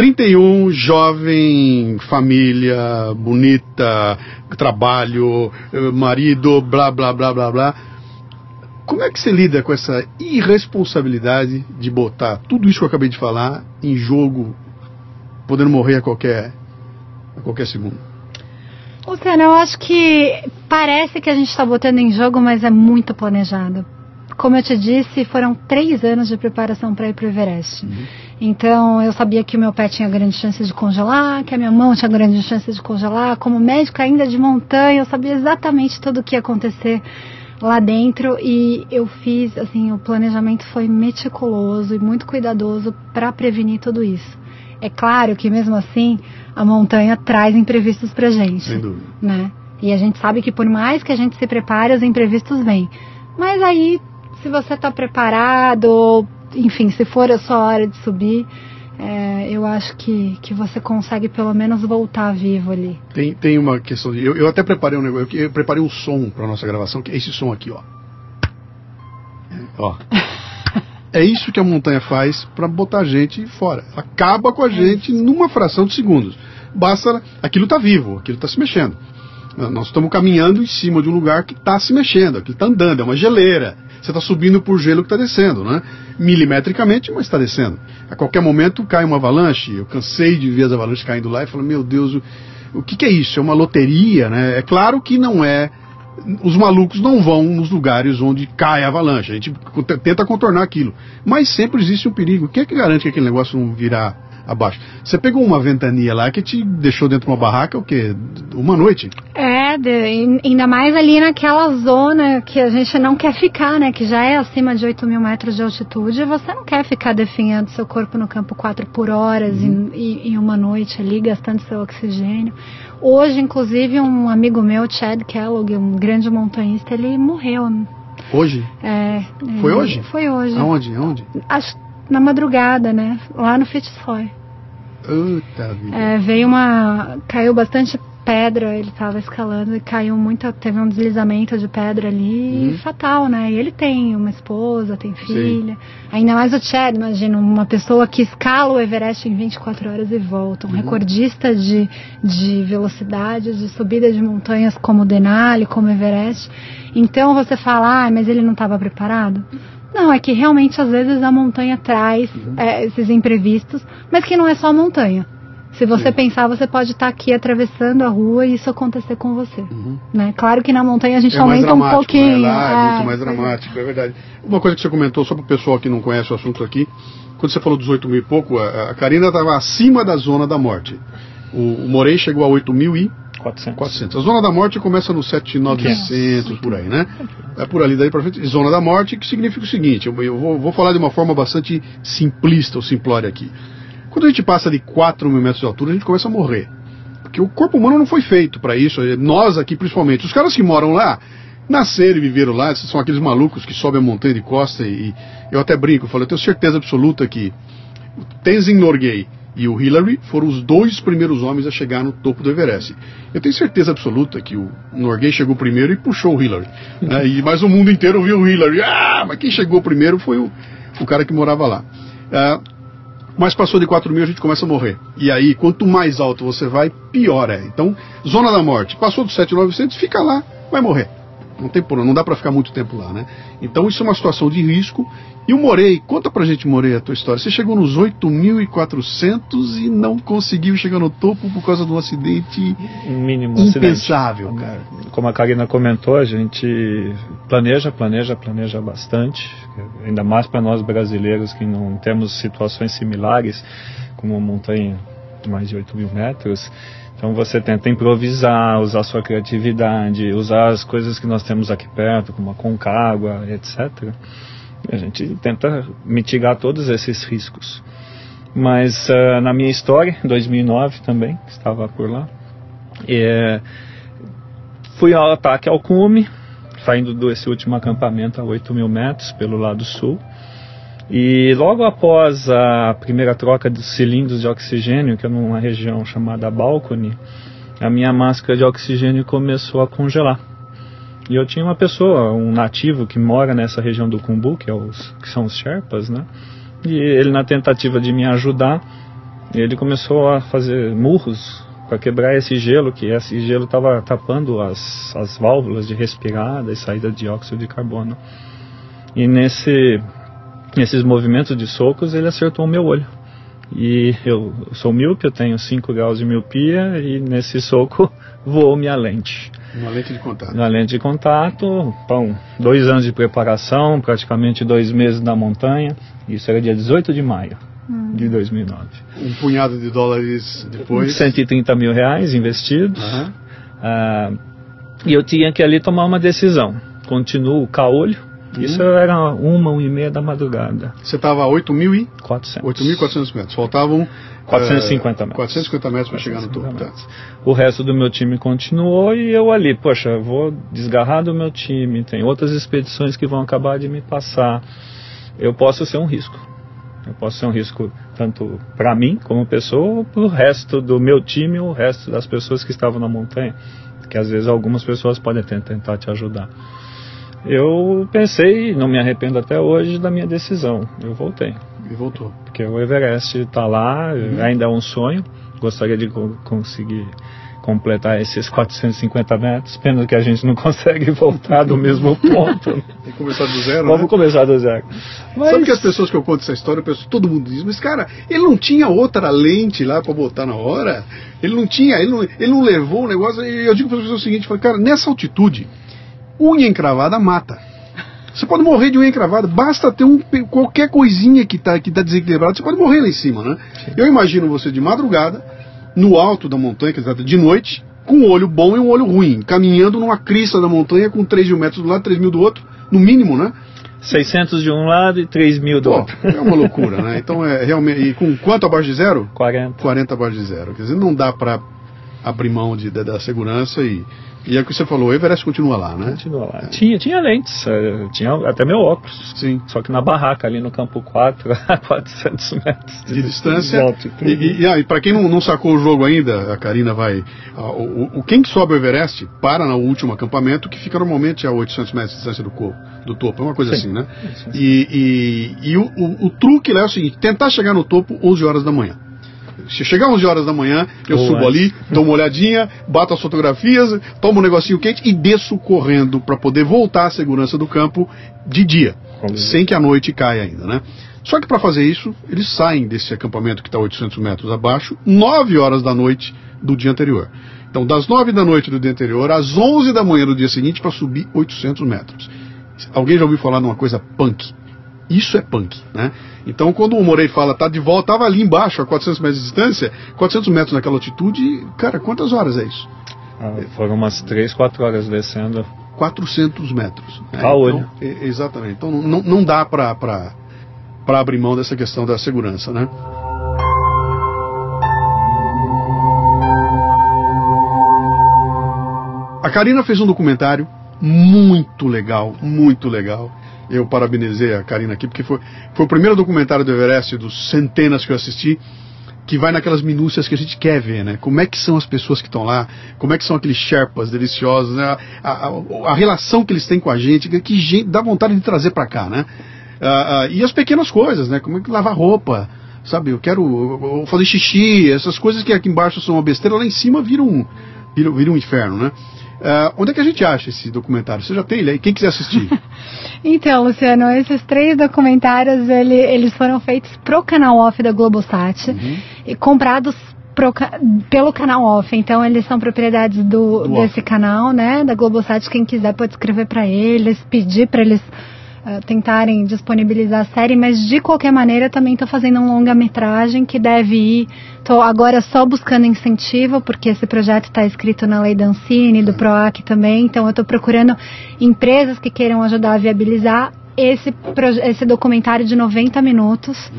31, jovem, família, bonita, trabalho, eh, marido, blá, blá, blá, blá, blá. Como é que você lida com essa irresponsabilidade de botar tudo isso que eu acabei de falar em jogo, podendo morrer a qualquer, a qualquer segundo? Luciano, eu acho que parece que a gente está botando em jogo, mas é muito planejado. Como eu te disse, foram três anos de preparação para ir para o Everest. Então, eu sabia que o meu pé tinha grande chance de congelar, que a minha mão tinha grande chance de congelar. Como médico ainda de montanha, eu sabia exatamente tudo o que ia acontecer lá dentro e eu fiz, assim, o planejamento foi meticuloso e muito cuidadoso para prevenir tudo isso. É claro que mesmo assim a montanha traz imprevistos pra gente, Sem dúvida. né? E a gente sabe que por mais que a gente se prepare, os imprevistos vêm. Mas aí, se você tá preparado, enfim, se for a sua hora de subir, é, eu acho que, que você consegue pelo menos voltar vivo ali. Tem, tem uma questão de. Eu, eu até preparei um negócio. Eu preparei um som para nossa gravação, que é esse som aqui, ó. É, ó. É isso que a montanha faz para botar a gente fora. Acaba com a gente numa fração de segundos. Basta. Aquilo tá vivo, aquilo tá se mexendo. Nós estamos caminhando em cima de um lugar que está se mexendo, aquilo está andando, é uma geleira. Você está subindo por gelo que está descendo, né? Milimetricamente, mas está descendo. A qualquer momento cai uma avalanche. Eu cansei de ver as avalanches caindo lá e falo, meu Deus, o, o que, que é isso? É uma loteria, né? É claro que não é. Os malucos não vão nos lugares onde cai a avalanche. A gente tenta contornar aquilo. Mas sempre existe um perigo. Quem é que garante que aquele negócio não virar abaixo? Você pegou uma ventania lá que te deixou dentro de uma barraca o quê? Uma noite? É, Chad, e ainda mais ali naquela zona que a gente não quer ficar, né? Que já é acima de 8 mil metros de altitude, você não quer ficar definhando seu corpo no campo 4 por horas uhum. em, em uma noite ali, gastando seu oxigênio. Hoje, inclusive, um amigo meu, Chad Kellogg, um grande montanhista, ele morreu. Hoje? É. Foi hoje? Foi hoje. Aonde? Aonde? Acho, na madrugada, né? Lá no Fitzroy. Puta vida. É, veio uma. Caiu bastante pedra, ele estava escalando e caiu muita. Teve um deslizamento de pedra ali uhum. fatal, né? E ele tem uma esposa, tem filha. Sim. Ainda mais o Chad, imagina, uma pessoa que escala o Everest em 24 horas e volta. Um uhum. recordista de, de velocidade, de subida de montanhas como o Denali, como o Everest. Então você fala, ah, mas ele não estava preparado? Não, é que realmente às vezes a montanha traz uhum. é, esses imprevistos, mas que não é só a montanha. Se você pensar, você pode estar aqui atravessando a rua e isso acontecer com você. Uhum. Né? Claro que na montanha a gente é aumenta um pouquinho. Né? Lá é, é muito mais dramático, é verdade. Uma coisa que você comentou, só para o pessoal que não conhece o assunto aqui, quando você falou dos 8 mil e pouco, a, a Karina estava acima da zona da morte. O, o Morei chegou a 8 mil e 400. 400. A zona da morte começa no 7,900, por aí, né? É por ali daí para frente. Zona da morte, que significa o seguinte: eu, eu vou, vou, falar de uma forma bastante simplista ou simplória aqui. Quando a gente passa de 4 mil metros de altura, a gente começa a morrer. Porque o corpo humano não foi feito para isso. Nós aqui, principalmente. Os caras que moram lá, nasceram e viveram lá, são aqueles malucos que sobem a montanha de costa e, e eu até brinco, eu falo, eu tenho certeza absoluta que Tenzin Norgay e o Hillary foram os dois primeiros homens a chegar no topo do Everest. Eu tenho certeza absoluta que o Norgay chegou primeiro e puxou o Hillary. Né? E, mas o mundo inteiro viu o Hillary. Ah, mas quem chegou primeiro foi o, o cara que morava lá. Ah, mas passou de 4 mil a gente começa a morrer. E aí, quanto mais alto você vai, pior é. Então, zona da morte. Passou dos 7,900, fica lá, vai morrer. Não tem problema, não dá para ficar muito tempo lá, né? Então isso é uma situação de risco. E o Morei, conta pra gente, Morei, a tua história. Você chegou nos 8.400 e não conseguiu chegar no topo por causa de um acidente Mínimo impensável, acidente. cara. Como a Karina comentou, a gente planeja, planeja, planeja bastante. Ainda mais para nós brasileiros que não temos situações similares, como uma montanha de mais de 8 mil metros. Então você tenta improvisar, usar sua criatividade, usar as coisas que nós temos aqui perto, como a Concagua, etc. A gente tenta mitigar todos esses riscos. Mas uh, na minha história, em 2009 também, estava por lá, é, fui ao ataque ao cume, saindo desse último acampamento a 8 mil metros pelo lado sul. E logo após a primeira troca dos cilindros de oxigênio, que é numa região chamada Balcony, a minha máscara de oxigênio começou a congelar. E eu tinha uma pessoa, um nativo que mora nessa região do Kumbu, que, é os, que são os Sherpas, né? E ele, na tentativa de me ajudar, ele começou a fazer murros para quebrar esse gelo, que esse gelo estava tapando as, as válvulas de respirada e saída de dióxido de carbono. E nesse nesses movimentos de socos, ele acertou o meu olho. E eu sou míope, eu tenho 5 graus de miopia e nesse soco voou minha lente. Uma lente de contato. Uma lente de contato, bom, dois anos de preparação, praticamente dois meses na montanha. Isso era dia 18 de maio hum. de 2009. Um punhado de dólares depois? 130 mil reais investidos. Uhum. Ah, e eu tinha que ali tomar uma decisão. Continuo caolho Uhum. Isso era uma, uma e meia da madrugada. Você estava a 8.400 8.400 metros. Faltavam 450 metros. 450 metros para chegar no topo. Tá. O resto do meu time continuou e eu ali, poxa, vou desgarrar do meu time, tem outras expedições que vão acabar de me passar. Eu posso ser um risco. Eu posso ser um risco tanto para mim como pessoa, ou para o resto do meu time ou o resto das pessoas que estavam na montanha. Que às vezes algumas pessoas podem tentar te ajudar eu pensei, não me arrependo até hoje da minha decisão. Eu voltei. E voltou. Porque o Everest está lá, uhum. ainda é um sonho. Gostaria de conseguir completar esses 450 metros. Pena que a gente não consegue voltar do mesmo ponto. Tem que começar do zero, Vamos né? começar do zero. Mas... Sabe que as pessoas que eu conto essa história, penso, todo mundo diz, mas cara, ele não tinha outra lente lá para botar na hora? Ele não tinha, ele não, ele não levou o negócio. E eu digo para as pessoas o seguinte, cara, nessa altitude, unha encravada mata. Você pode morrer de unha encravada, basta ter um, qualquer coisinha que está que tá desequilibrada, você pode morrer lá em cima, né? Eu imagino você de madrugada, no alto da montanha, quer dizer, de noite, com um olho bom e um olho ruim, caminhando numa crista da montanha com 3 mil metros do lado, 3 mil do outro, no mínimo, né? 600 de um lado e 3 mil do Pô, outro. é uma loucura, né? Então é realmente. E com quanto abaixo de zero? 40. 40 abaixo de zero. Quer dizer, não dá para abrir mão de, da, da segurança e, e é o que você falou, o Everest continua lá, né? Continua lá. Tinha, tinha lentes, eh, tinha até meu óculos. Sim. Só que na barraca, ali no campo 4, a 400 metros De distância. de altitude. E, e, ah, e para quem não, não sacou o jogo ainda, a Karina vai. ah, o, o- quem que sobe o Everest para no último acampamento, que fica normalmente a 800 metros de distância do, co- do topo, é uma coisa Sim. assim, né? E, e, e o, o- o truque lá é o seguinte: tentar chegar no topo 11 horas da manhã. Se chegar 11 horas da manhã, eu Ou subo ali, dou uma olhadinha, bato as fotografias, tomo um negocinho quente e desço correndo para poder voltar à segurança do campo de dia, Combinado. sem que a noite caia ainda, né? Só que para fazer isso, eles saem desse acampamento que está 800 metros abaixo, 9 horas da noite do dia anterior. Então, das 9 da noite do dia anterior às 11 da manhã do dia seguinte para subir 800 metros. Alguém já ouviu falar numa coisa punk? Isso é punk, né? Então, quando o Morei fala, tá de volta, tava ali embaixo, a 400 metros de distância, 400 metros naquela altitude, cara, quantas horas é isso? Ah, foram umas 3, 4 horas descendo. 400 metros. né? A olho. Então, exatamente. Então, não, não dá para abrir mão dessa questão da segurança, né? A Karina fez um documentário muito legal, muito legal. Eu parabenizei a Karina aqui, porque foi, foi o primeiro documentário do Everest, dos centenas que eu assisti, que vai naquelas minúcias que a gente quer ver, né? Como é que são as pessoas que estão lá, como é que são aqueles Sherpas deliciosos, né? A, a- a relação que eles têm com a gente, que gente, dá vontade de trazer para cá, né? Ah, ah, e as pequenas coisas, né? Como é que lavar roupa, sabe? Eu quero eu- eu fazer xixi, essas coisas que aqui embaixo são uma besteira, lá em cima viram um, viram, viram um inferno, né? Ah, onde é que a gente acha esse documentário? Você já tem ele aí? Quem quiser assistir? Então, Luciano, esses três documentários, ele- eles foram feitos pro canal off da Globosat Uhum. e comprados pro pelo canal off. Então, eles são propriedades do, Do desse off. canal, né, da Globosat. Quem quiser pode escrever para eles, pedir para eles ah, tentarem disponibilizar a série, mas de qualquer maneira também estou fazendo um longa-metragem que deve ir. Estou agora só buscando incentivo, porque esse projeto está escrito na lei da Ancine, do PROAC também, então eu estou procurando empresas que queiram ajudar a viabilizar esse, esse documentário de 90 minutos,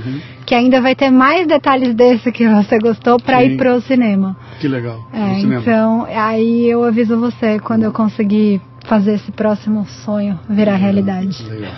que ainda vai ter mais detalhes desse que você gostou para ir pro cinema. que legal. É, então, aí eu aviso você quando eu conseguir fazer esse próximo sonho virar realidade. Legal.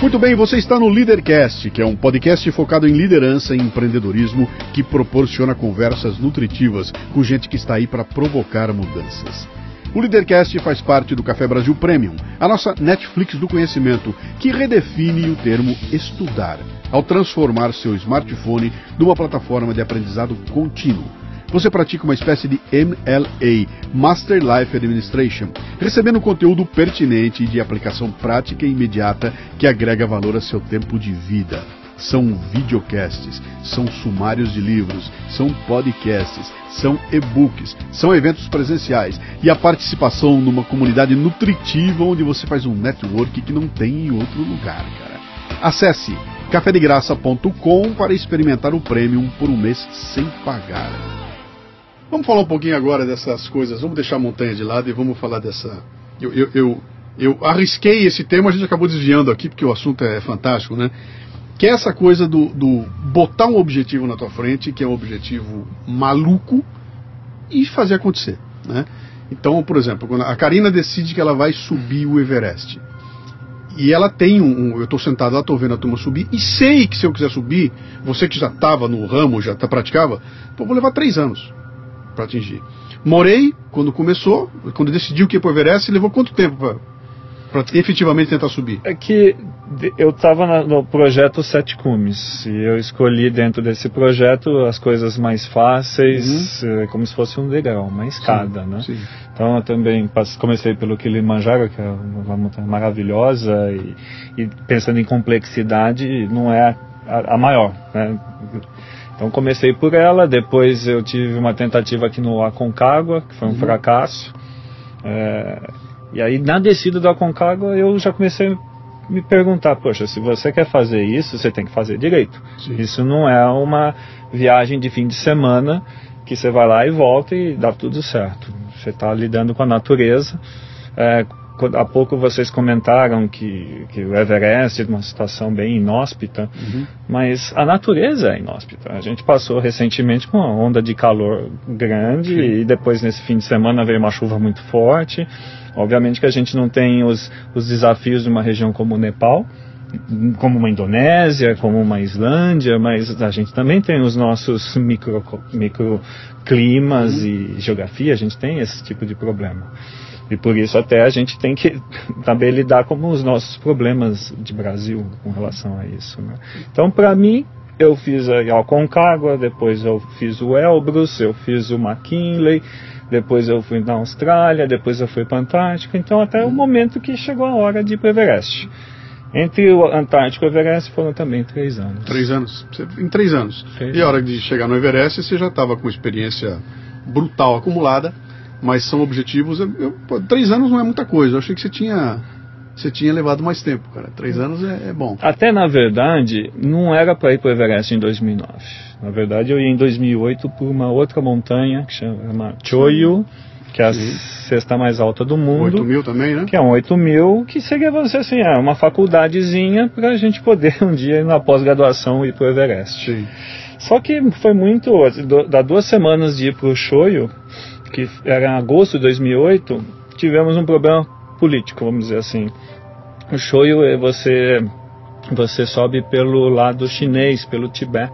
Muito bem, você está no Leadercast, que é um podcast focado em liderança e empreendedorismo que proporciona conversas nutritivas com gente que está aí para provocar mudanças. O Leadercast faz parte do Café Brasil Premium, a nossa Netflix do conhecimento, que redefine o termo estudar, ao transformar seu smartphone numa plataforma de aprendizado contínuo. Você pratica uma espécie de MLA, Master Life Administration, recebendo conteúdo pertinente e de aplicação prática e imediata que agrega valor a seu tempo de vida. São videocasts, são sumários de livros, são podcasts, são e-books, são eventos presenciais e a participação numa comunidade nutritiva onde você faz um network que não tem em outro lugar, cara. Acesse cafedegraça.com para experimentar o Premium por um mês sem pagar. Vamos falar um pouquinho agora dessas coisas. Vamos deixar a montanha de lado e vamos falar dessa. Eu, eu, eu, eu arrisquei esse tema, a gente acabou desviando aqui porque o assunto é fantástico, né? Que é essa coisa do, do botar um objetivo na tua frente, que é um objetivo maluco, e fazer acontecer, né? Então, por exemplo, quando a Karina decide que ela vai subir o Everest. E ela tem um. um- eu estou sentado lá, estou vendo a turma subir, e sei que se eu quiser subir, você que já estava no ramo, já tá, praticava, pô, vou levar três anos para atingir. Morei, quando começou, quando decidiu que ia pro Everest, levou quanto tempo para efetivamente tentar subir? É que eu estava no projeto Sete Cumes e eu escolhi dentro desse projeto as coisas mais fáceis, eh, como se fosse um degrau, uma escada, né? Sim. Então eu também comecei pelo Kilimanjaro, que é uma montanha maravilhosa e, e pensando em complexidade, não é a, a maior, né? Então comecei por ela, depois eu tive uma tentativa aqui no Aconcagua, que foi um fracasso. É, e aí na descida do Aconcagua eu já comecei a me perguntar, poxa, se você quer fazer isso, você tem que fazer direito. Sim. Isso não é uma viagem de fim de semana que você vai lá e volta e dá tudo certo. Você está lidando com a natureza. É, há pouco vocês comentaram que, que o Everest é uma situação bem inóspita, uhum. mas a natureza é inóspita. A gente passou recentemente com uma onda de calor grande Sim. e depois nesse fim de semana veio uma chuva muito forte. Obviamente que a gente não tem os, os desafios de uma região como o Nepal, como uma Indonésia, como uma Islândia, mas a gente também tem os nossos micro, microclimas uhum. e geografia, a gente tem esse tipo de problema. E por isso até a gente tem que também lidar com os nossos problemas de Brasil com relação a isso. Né? Então, para mim, eu fiz a Aconcagua, depois eu fiz o Elbrus, eu fiz o McKinley, depois eu fui na Austrália, depois eu fui para a Antártica. Então, até o momento que chegou a hora de ir para o Everest. Entre o Antártico e o Everest foram também três anos. Três anos? Em três anos. Três e a hora de chegar no Everest, você já estava com experiência brutal acumulada mas são objetivos. Eu, eu, três anos não é muita coisa. Eu achei que você tinha você tinha levado mais tempo, cara. Três anos é, é bom. Até na verdade, não era para ir para o Everest em 2009. Na verdade, eu ia em 2008 por uma outra montanha que chama Choyu, que é a Sim. sexta mais alta do mundo. 8 mil também, né? Que é um 8 mil, que seria você assim, é uma faculdadezinha para a gente poder um dia na pós-graduação ir para o Everest. Sim. Só que foi muito, da duas semanas de ir para o Choyu, que era em agosto de 2008, tivemos um problema político, vamos dizer assim. O Shoyu é você você sobe pelo lado chinês, pelo Tibete.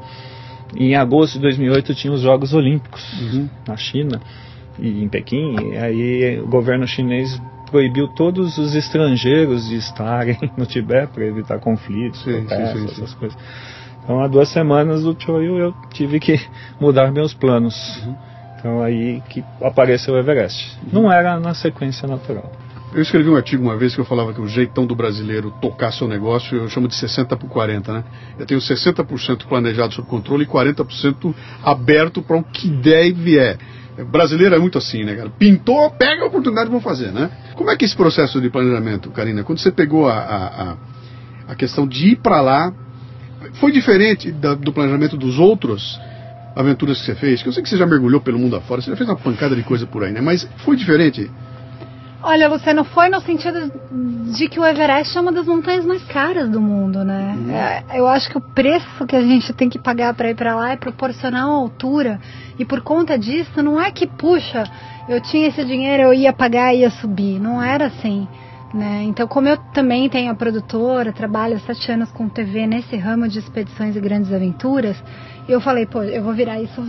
E em agosto de 2008 tinha os Jogos Olímpicos uhum. na China e em Pequim. E aí o governo chinês proibiu todos os estrangeiros de estarem no Tibete para evitar conflitos, sim, protestos, sim, sim, essas coisas. Então há duas semanas do Choyu eu tive que mudar meus planos. Uhum. Então aí que apareceu o Everest. Não era na sequência natural. Eu escrevi um artigo uma vez que eu falava que o jeitão do brasileiro tocar seu negócio, eu chamo de 60 por 40, né? Eu tenho 60% planejado sob controle e 40% aberto para o que der e vier. Brasileiro é muito assim, né, cara? Pintou, pega a oportunidade e vou fazer, né? Como é que é esse processo de planejamento, Karina? Quando você pegou a, a, a questão de ir para lá, foi diferente da, do planejamento dos outros? Aventuras que você fez, que eu sei que você já mergulhou pelo mundo afora, você já fez uma pancada de coisa por aí, né? Mas foi diferente? Olha, Luciano, foi no sentido de que o Everest é uma das montanhas mais caras do mundo, né? Uhum. É, eu acho que o preço que a gente tem que pagar para ir para lá é proporcional à altura. E por conta disso, não é que, puxa, eu tinha esse dinheiro, eu ia pagar e ia subir. Não era assim. Né? Então, como eu também tenho a produtora, trabalho há sete anos com TV nesse ramo de expedições e grandes aventuras, eu falei, pô, eu vou virar isso,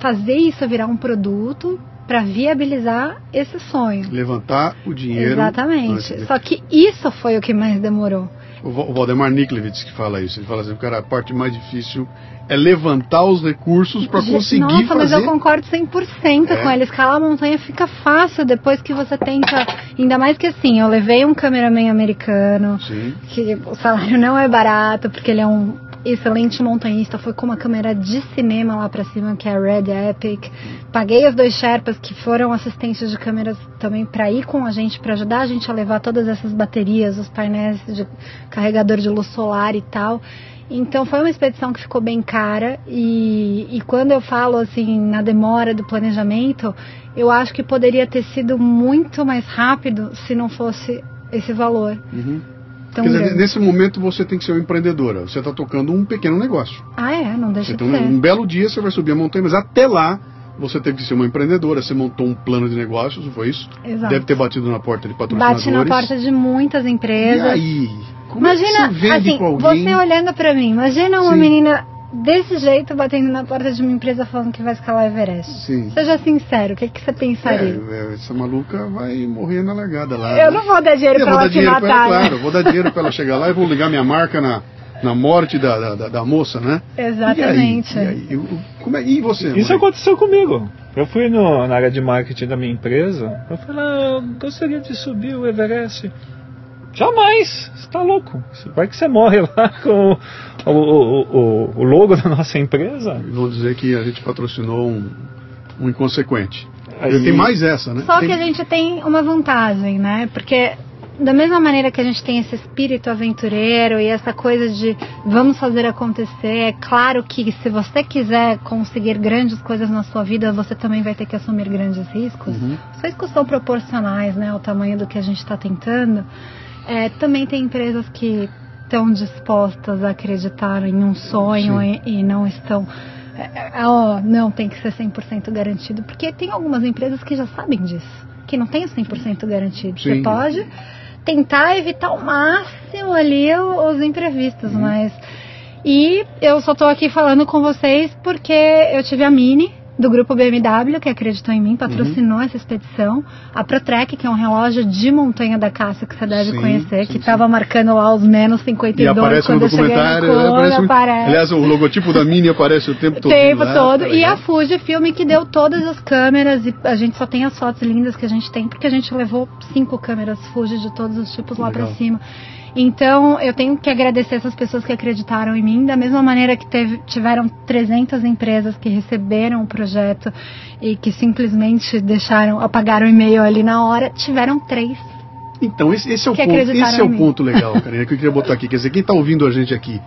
fazer isso virar um produto para viabilizar esse sonho. Levantar o dinheiro. Exatamente. Só que isso foi o que mais demorou. O Valdemar Niklevitz que fala isso. Ele fala assim, cara, a parte mais difícil é levantar os recursos para conseguir Nossa, fazer... mas eu concordo 100% é. com ele. Escalar a montanha fica fácil depois que você tenta... Ainda mais que assim, eu levei um cameraman americano, Sim. que o salário não é barato, porque ele é um excelente montanhista, foi com uma câmera de cinema lá para cima, que é a Red Epic. Paguei os dois Sherpas que foram assistentes de câmeras também para ir com a gente, para ajudar a gente a levar todas essas baterias, os painéis de carregador de luz solar e tal. Então foi uma expedição que ficou bem cara e, e quando eu falo assim na demora do planejamento, eu acho que poderia ter sido muito mais rápido se não fosse esse valor. Uhum dizer, nesse momento você tem que ser uma empreendedora. Você está tocando um pequeno negócio. Ah, é? Não deixa você de ser. Um belo dia você vai subir a montanha, mas até lá você teve que ser uma empreendedora. Você montou um plano de negócios, foi isso? Exato. Deve ter batido na porta de patrocinadores. Bate na porta de muitas empresas. E aí? Como imagina, é que você vende assim, você olhando para mim, imagina uma Sim. menina desse jeito, batendo na porta de uma empresa falando que vai escalar Everest. Sim. Seja sincero, o que, que você pensaria? É, é essa maluca vai morrer na largada lá. Eu né? não vou dar dinheiro para ela te matar. Ela, né? Claro, vou dar dinheiro para ela chegar lá e vou ligar minha marca na, na morte da, da, da moça, né? Exatamente. E, aí? E, aí? Como é? e você? Isso mãe? aconteceu comigo. Eu fui no, na área de marketing da minha empresa. Eu falei, ah, eu gostaria de subir o Everest. Jamais! Você tá louco? Vai que você morre lá com o, o, o, o logo da nossa empresa. Vou dizer que a gente patrocinou um, um inconsequente. Aí... Tem mais essa, né? Só tem... que a gente tem uma vantagem, né? Porque da mesma maneira que a gente tem esse espírito aventureiro e essa coisa de vamos fazer acontecer, é claro que se você quiser conseguir grandes coisas na sua vida, você também vai ter que assumir grandes riscos. Uhum. Os riscos são proporcionais né, ao tamanho do que a gente está tentando. É, também tem empresas que estão dispostas a acreditar em um sonho e, e, não estão. É, é, oh, não tem que ser 100% garantido. Porque tem algumas empresas que já sabem disso, que não tem 100% garantido. Sim. Você pode tentar evitar ao máximo ali os imprevistos, uhum. mas. E eu só estou aqui falando com vocês porque eu tive a Mini, do grupo BMW, que acreditou em mim, patrocinou uhum. essa expedição. A ProTrek, que é um relógio de montanha da Cássio, que você deve sim, conhecer, sim, que estava marcando lá os menos 52 e aparece quando no documentário, eu aparece, aparece. Aliás, o logotipo da Mini aparece o tempo todo. O tempo lá, todo. Tá e a Fuji filme que deu todas as câmeras, e a gente só tem as fotos lindas que a gente tem, porque a gente levou cinco câmeras Fuji de todos os tipos lá para cima. Então, eu tenho que agradecer essas pessoas que acreditaram em mim, da mesma maneira que teve, tiveram 300 empresas que receberam o projeto e que simplesmente deixaram, apagaram o e-mail ali na hora, tiveram três. Então, esse, esse é o, ponto, esse é o ponto legal, Karina, que eu queria botar aqui. Quer dizer, quem está ouvindo a gente aqui,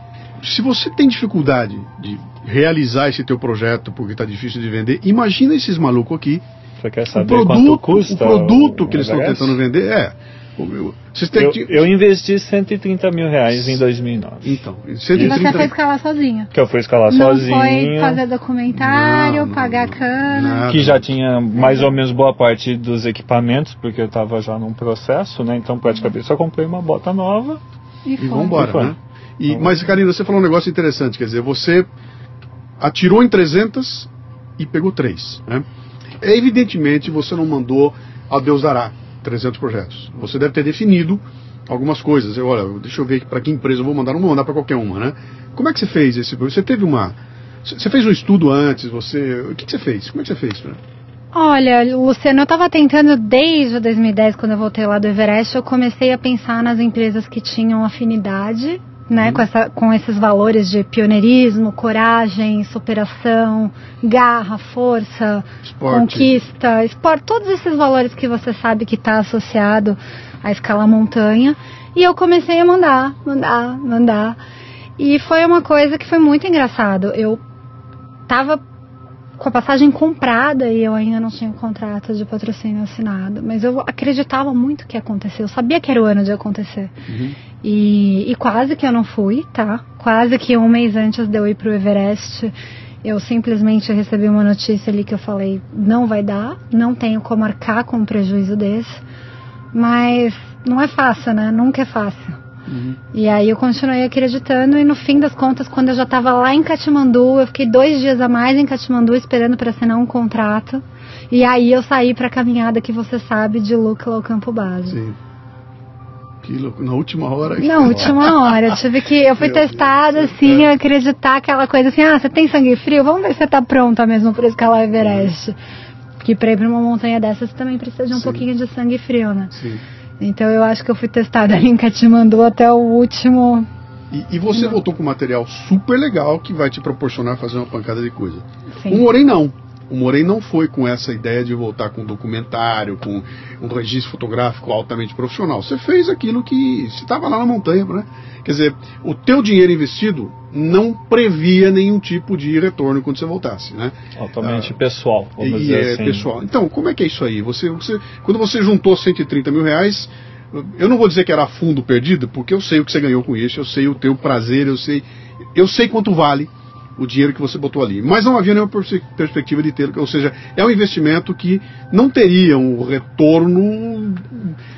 se você tem dificuldade de realizar esse teu projeto porque está difícil de vender, imagina esses malucos aqui. Você quer saber o produto, quanto custa? O produto o que eles estão tentando vender é eu, eu, investi 130 mil reais em 2009. Então, 130... E você foi escalar sozinho. Que eu fui escalar não sozinho. foi fazer documentário, não, pagar cana. Que já tinha mais ou menos boa parte dos equipamentos, porque eu estava já num processo, né? Então praticamente só comprei uma bota nova. E, e vamos embora, né? E, mas, Karina, você falou um negócio interessante, quer dizer, você atirou em 300 e pegou 3, né? Evidentemente, você não mandou a Deus dará. 300 projetos. Você deve ter definido algumas coisas. Eu, olha, deixa eu ver para que empresa eu vou mandar. Não vou mandar para qualquer uma, né? Como é que você fez esse? Você teve uma? Você fez um estudo antes? Você? O que, que você fez? Como é que você fez? Né? Olha, Luciano, eu estava tentando desde 2010, quando eu voltei lá do Everest, eu comecei a pensar nas empresas que tinham afinidade né, uhum. com, essa, com esses valores de pioneirismo, coragem, superação, garra, força, esporte. conquista, esporte, todos esses valores que você sabe que está associado à escala montanha. E eu comecei a mandar, mandar, mandar. E foi uma coisa que foi muito engraçado. Eu estava com a passagem comprada e eu ainda não tinha um contrato de patrocínio assinado. Mas eu acreditava muito que ia acontecer. Eu sabia que era o ano de acontecer. Uhum. E, e, quase que eu não fui, tá? Quase que um mês antes de eu ir pro Everest, eu simplesmente recebi uma notícia ali que eu falei: não vai dar, não tenho como arcar com um prejuízo desse. Mas não é fácil, né? Nunca é fácil. Uhum. E aí eu continuei acreditando e no fim das contas, quando eu já estava lá em Katmandu, eu fiquei dois dias a mais em Katmandu esperando para assinar um contrato. E aí eu saí para a caminhada que você sabe de Lukla ao Campo Base. Sim. Que louco, na última hora. Na última hora, eu tive que. Eu fui Meu testada, Deus assim, é. acreditar aquela coisa assim, ah, você tem sangue frio? Vamos ver se você tá pronta mesmo para escalar o Everest. Porque para ir pra uma montanha dessa você também precisa de um Sim. pouquinho de sangue frio, né? Sim. Então eu acho que eu fui testada em Katmandu até o último. E, e você não. voltou com material super legal que vai te proporcionar fazer uma pancada de coisa. Sim. O Morém não. O Morei não foi com essa ideia de voltar com um documentário, com um registro fotográfico altamente profissional. Você fez aquilo que você estava lá na montanha, né? Quer dizer, o teu dinheiro investido não previa nenhum tipo de retorno quando você voltasse, né? Altamente ah, pessoal, vamos e dizer é assim. pessoal. Então, como é que é isso aí? Você, você, quando você juntou 130 mil reais, eu não vou dizer que era fundo perdido, porque eu sei o que você ganhou com isso, eu sei o teu prazer, eu sei, eu sei quanto vale o dinheiro que você botou ali. Mas não havia nenhuma perspectiva de ter, ou seja, é um investimento que não teria um retorno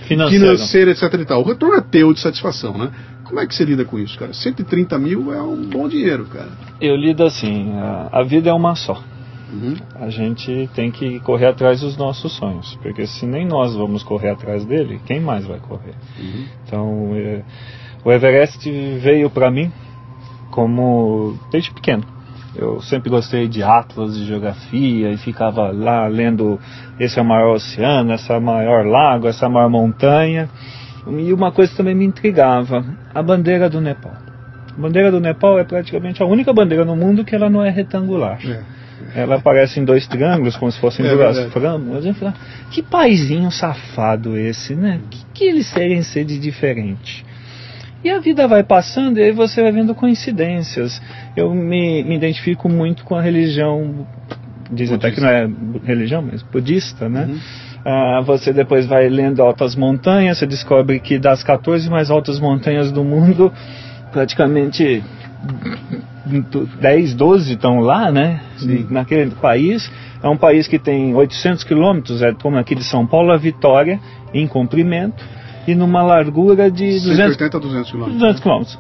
financeiro, financeiro etc. E tal. O retorno é teu de satisfação, né? Como é que você lida com isso, cara? 130 mil é um bom dinheiro, cara. Eu lido assim, a, a vida é uma só. Uhum. A gente tem que correr atrás dos nossos sonhos, porque se nem nós vamos correr atrás dele, quem mais vai correr? Uhum. Então, é, o Everest veio para mim como desde pequeno. Eu sempre gostei de atlas, de geografia e ficava lá lendo esse é o maior oceano, esse é o maior lago, essa é a maior montanha. E uma coisa também me intrigava, a bandeira do Nepal. A bandeira do Nepal é praticamente a única bandeira no mundo que ela não é retangular. É. Ela aparece em dois triângulos, como se fossem É duas frâmulas. A gente fala, que paizinho safado esse, né? Que, que eles querem ser de diferente? E a vida vai passando e aí você vai vendo coincidências. Eu me, me identifico muito com a religião, dizem até que não é religião, mas budista, né? Uhum. Ah, você depois vai lendo altas montanhas, você descobre que das 14 mais altas montanhas do mundo, praticamente 10, 12 estão lá, né? Sim. Naquele país. É um país que tem 800 quilômetros, é como aqui de São Paulo a Vitória, em comprimento, e numa largura de 200 180 a 200 quilômetros. 200 quilômetros.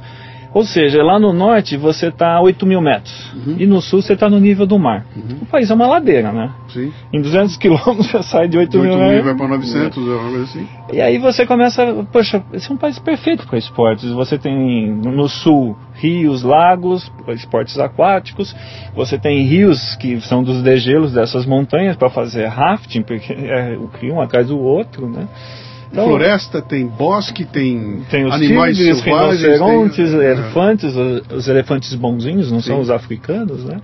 Ou seja, lá no norte você está a 8 mil metros Uhum. e no sul você está no nível do mar. Uhum. O país é uma ladeira, né? Sim. Em 200 quilômetros você sai de 8 De 8 mil mil metros. vai para 900, ou algo assim. E aí você começa, poxa, esse é um país perfeito para esportes. Você tem no sul rios, lagos, esportes aquáticos. Você tem rios que são dos degelos dessas montanhas para fazer rafting, porque é o rio um atrás do outro, né? Então, Floresta, tem bosque, tem, Tem os animais tigres, selvagens. rinocerontes, tem- elefantes, os, os elefantes bonzinhos, não são Sim. os africanos, né?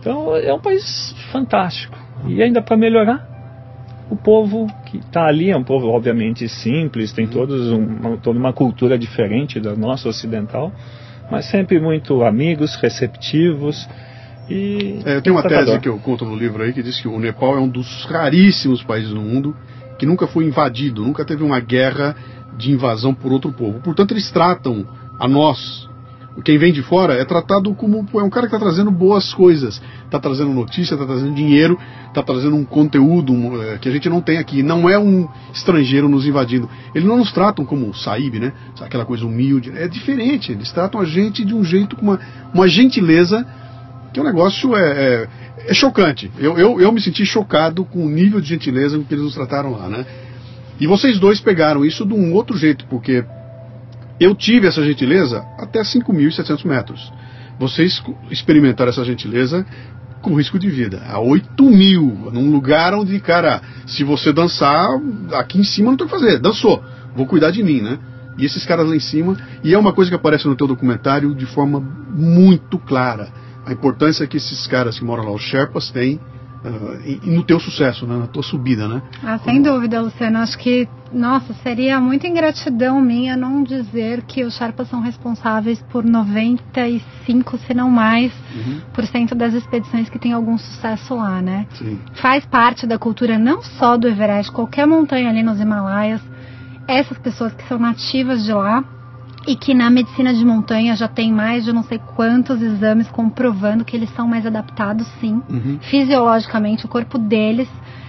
Então é um país fantástico. E ainda para melhorar, o povo que está ali é um povo obviamente simples, tem todos uma, toda uma cultura diferente da nossa ocidental, mas sempre muito amigos, receptivos e É, eu tenho uma tese que eu conto no livro aí que diz que o Nepal é um dos raríssimos países do mundo que nunca foi invadido, nunca teve uma guerra de invasão por outro povo. Portanto, eles tratam a nós, quem vem de fora, é tratado como é um cara que está trazendo boas coisas, está trazendo notícia, está trazendo dinheiro, está trazendo um conteúdo um, eh, que a gente não tem aqui. Não é um estrangeiro nos invadindo. Eles não nos tratam como saíbe, né? Aquela coisa humilde. É diferente. Eles tratam a gente de um jeito com uma, uma gentileza que o negócio é, é, é chocante. Eu, eu, eu me senti chocado com o nível de gentileza que eles nos trataram lá, né? E vocês dois pegaram isso de um outro jeito, porque eu tive essa gentileza até 5.700 metros. Vocês experimentaram essa gentileza com risco de vida, a 8 mil, num lugar onde, cara, se você dançar, aqui em cima não tem o que fazer, dançou, vou cuidar de mim, né? E esses caras lá em cima, e é uma coisa que aparece no teu documentário de forma muito clara a importância que esses caras que moram lá, os Sherpas, têm uh, e, e no teu sucesso, né, na tua subida, né? Ah, sem dúvida, Luciano. Acho que, nossa, seria muita ingratidão minha não dizer que os Sherpas são responsáveis por 95, se não mais, Uhum. por cento das expedições que têm algum sucesso lá, né? Sim. Faz parte da cultura não só do Everest, qualquer montanha ali nos Himalaias. Essas pessoas que são nativas de lá e que na medicina de montanha já tem mais de não sei quantos exames comprovando que eles são mais adaptados, sim. Uhum. Fisiologicamente, o corpo deles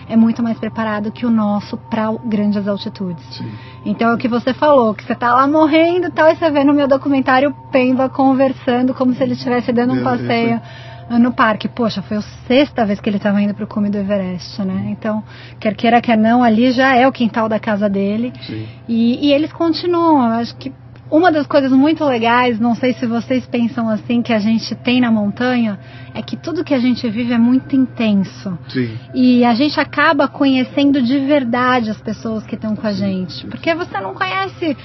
é muito mais preparado que o nosso para grandes altitudes. Sim. Então é o que você falou, que você tá lá morrendo e tal, e você vê no meu documentário o Pemba conversando como se ele estivesse dando um passeio no parque. Poxa, foi a sexta vez que ele estava indo pro cume do Everest, né? Então, quer queira, quer não, ali já é o quintal da casa dele. E, e eles continuam, eu acho que uma das coisas muito legais, não sei se vocês pensam assim, que a gente tem na montanha, é que tudo que a gente vive é muito intenso. Sim. E a gente acaba conhecendo de verdade as pessoas que estão com a gente. Porque você não conhece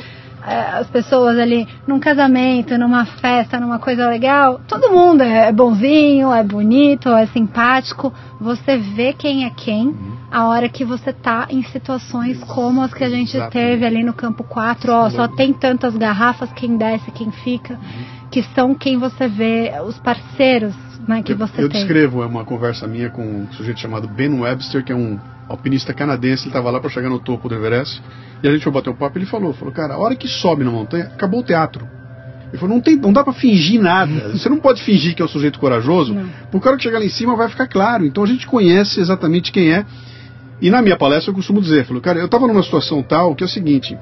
as pessoas ali num casamento, numa festa, numa coisa legal. Todo mundo é bonzinho, é bonito, é simpático. Você vê quem é quem a hora que você tá em situações como as que a gente teve ali no campo 4. Ó, só tem tantas garrafas, quem desce, quem fica. Que são quem você vê, os parceiros né, que eu, você eu tem. descrevo é uma conversa minha com um sujeito chamado Ben Webster, que é um alpinista canadense, ele estava lá para chegar no topo do Everest, e a gente foi bater um papo, ele falou, falou, cara, a hora que sobe na montanha, acabou o teatro. Ele falou, não, tem, não dá para fingir nada, você não pode fingir que é um sujeito corajoso, Não. porque a hora que chegar lá em cima vai ficar claro, então a gente conhece exatamente quem é, e na minha palestra eu costumo dizer, falou, cara, eu estava numa situação tal que é o seguinte,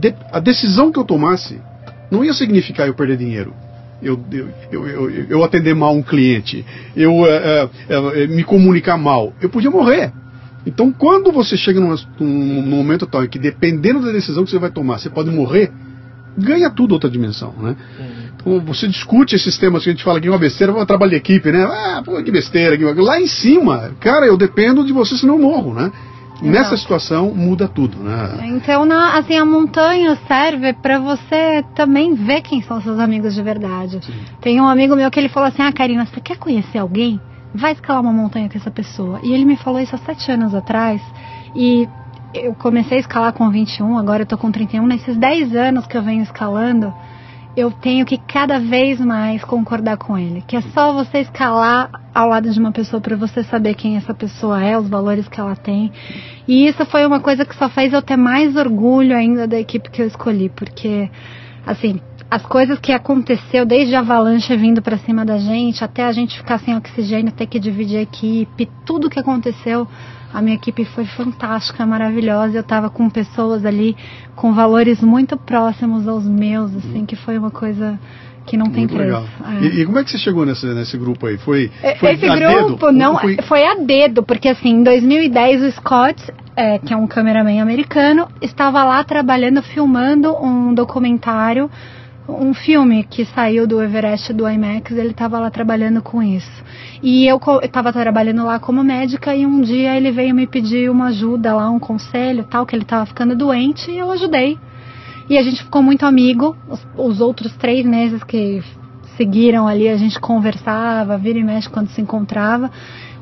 de- a decisão que eu tomasse não ia significar eu perder dinheiro. Eu, eu, eu, eu, eu atender mal um cliente, eu eh, eh, eh, me comunicar mal, eu podia morrer. Então, quando você chega num, num, num momento tal em que, dependendo da decisão que você vai tomar, você pode morrer, ganha tudo outra dimensão, né? Então, você discute esses temas que a gente fala aqui, uma besteira, vou trabalho de equipe, né? Ah, pô, que besteira. Que... Lá em cima, cara, eu dependo de você, senão eu morro, né? Nessa situação, muda tudo, né? Então, na- assim, a montanha serve para você também ver quem são seus amigos de verdade. Tem um amigo meu que ele falou assim: Ah, Karina, você quer conhecer alguém? Vai escalar uma montanha com essa pessoa. E ele me falou isso há sete anos atrás. E eu comecei a escalar com 21, agora eu tô com 31. Nesses 10 anos que eu venho escalando, eu tenho que cada vez mais concordar com ele. Que é só você escalar ao lado de uma pessoa para você saber quem essa pessoa é, os valores que ela tem. E isso foi uma coisa que só fez eu ter mais orgulho ainda da equipe que eu escolhi, porque assim, as coisas que aconteceu desde a avalanche vindo para cima da gente até a gente ficar sem oxigênio, ter que dividir a equipe, tudo que aconteceu, a minha equipe foi fantástica, maravilhosa. Eu estava com pessoas ali com valores muito próximos aos meus, assim, que foi uma coisa que não tem Muito preço. É. E, e como é que você chegou nesse, nesse grupo aí? Foi, É, foi Esse a grupo dedo? não Foi- foi a dedo, porque assim, em 2010 o Scott, é, que é um cameraman americano, estava lá trabalhando, filmando um documentário, um filme que saiu do Everest do IMAX, ele estava lá trabalhando com isso. E eu estava trabalhando lá como médica e um dia ele veio me pedir uma ajuda lá, um conselho, tal, que ele estava ficando doente e eu ajudei. E a gente ficou muito amigo. Os, os outros três meses que seguiram ali, a gente conversava, vira e mexe quando se encontrava.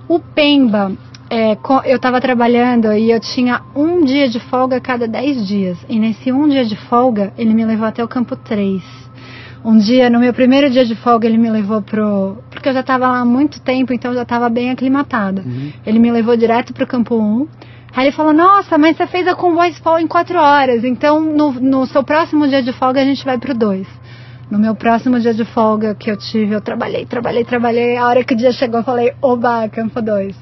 O Pemba, é, eu estava trabalhando e eu tinha um dia de folga a cada dez dias. E nesse um dia de folga, ele me levou até o campo 3. Um dia, no meu primeiro dia de folga, ele me levou pro. Porque eu já estava lá há muito tempo, então eu já estava bem aclimatada. Uhum. Ele me levou direto pro campo 1. Aí ele falou: Nossa, mas você fez a Convoys Fall em 4 horas, então no, no seu próximo dia de folga a gente vai pro 2. No meu próximo dia de folga que eu tive, eu trabalhei, trabalhei, trabalhei. A hora que o dia chegou, eu falei: Oba, campo 2.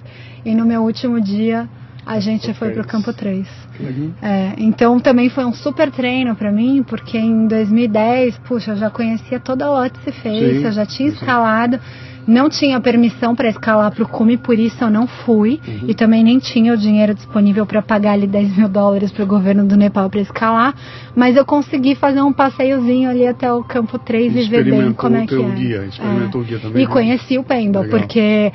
E no meu último dia, a gente foi pro três. campo 3. Uhum. É, então também foi um super treino pra mim, porque em 2010, puxa, eu já conhecia toda a Lotse Face, Sim, eu já tinha sim. escalado, não tinha permissão para escalar pro cume, por isso eu não fui, Uhum. e também nem tinha o dinheiro disponível para pagar ali 10 mil dólares pro governo do Nepal para escalar, mas eu consegui fazer um passeiozinho ali até o campo 3 e ver bem como é o que é. guia, experimentou É. o guia também. E né? conheci o Pemba, Legal. porque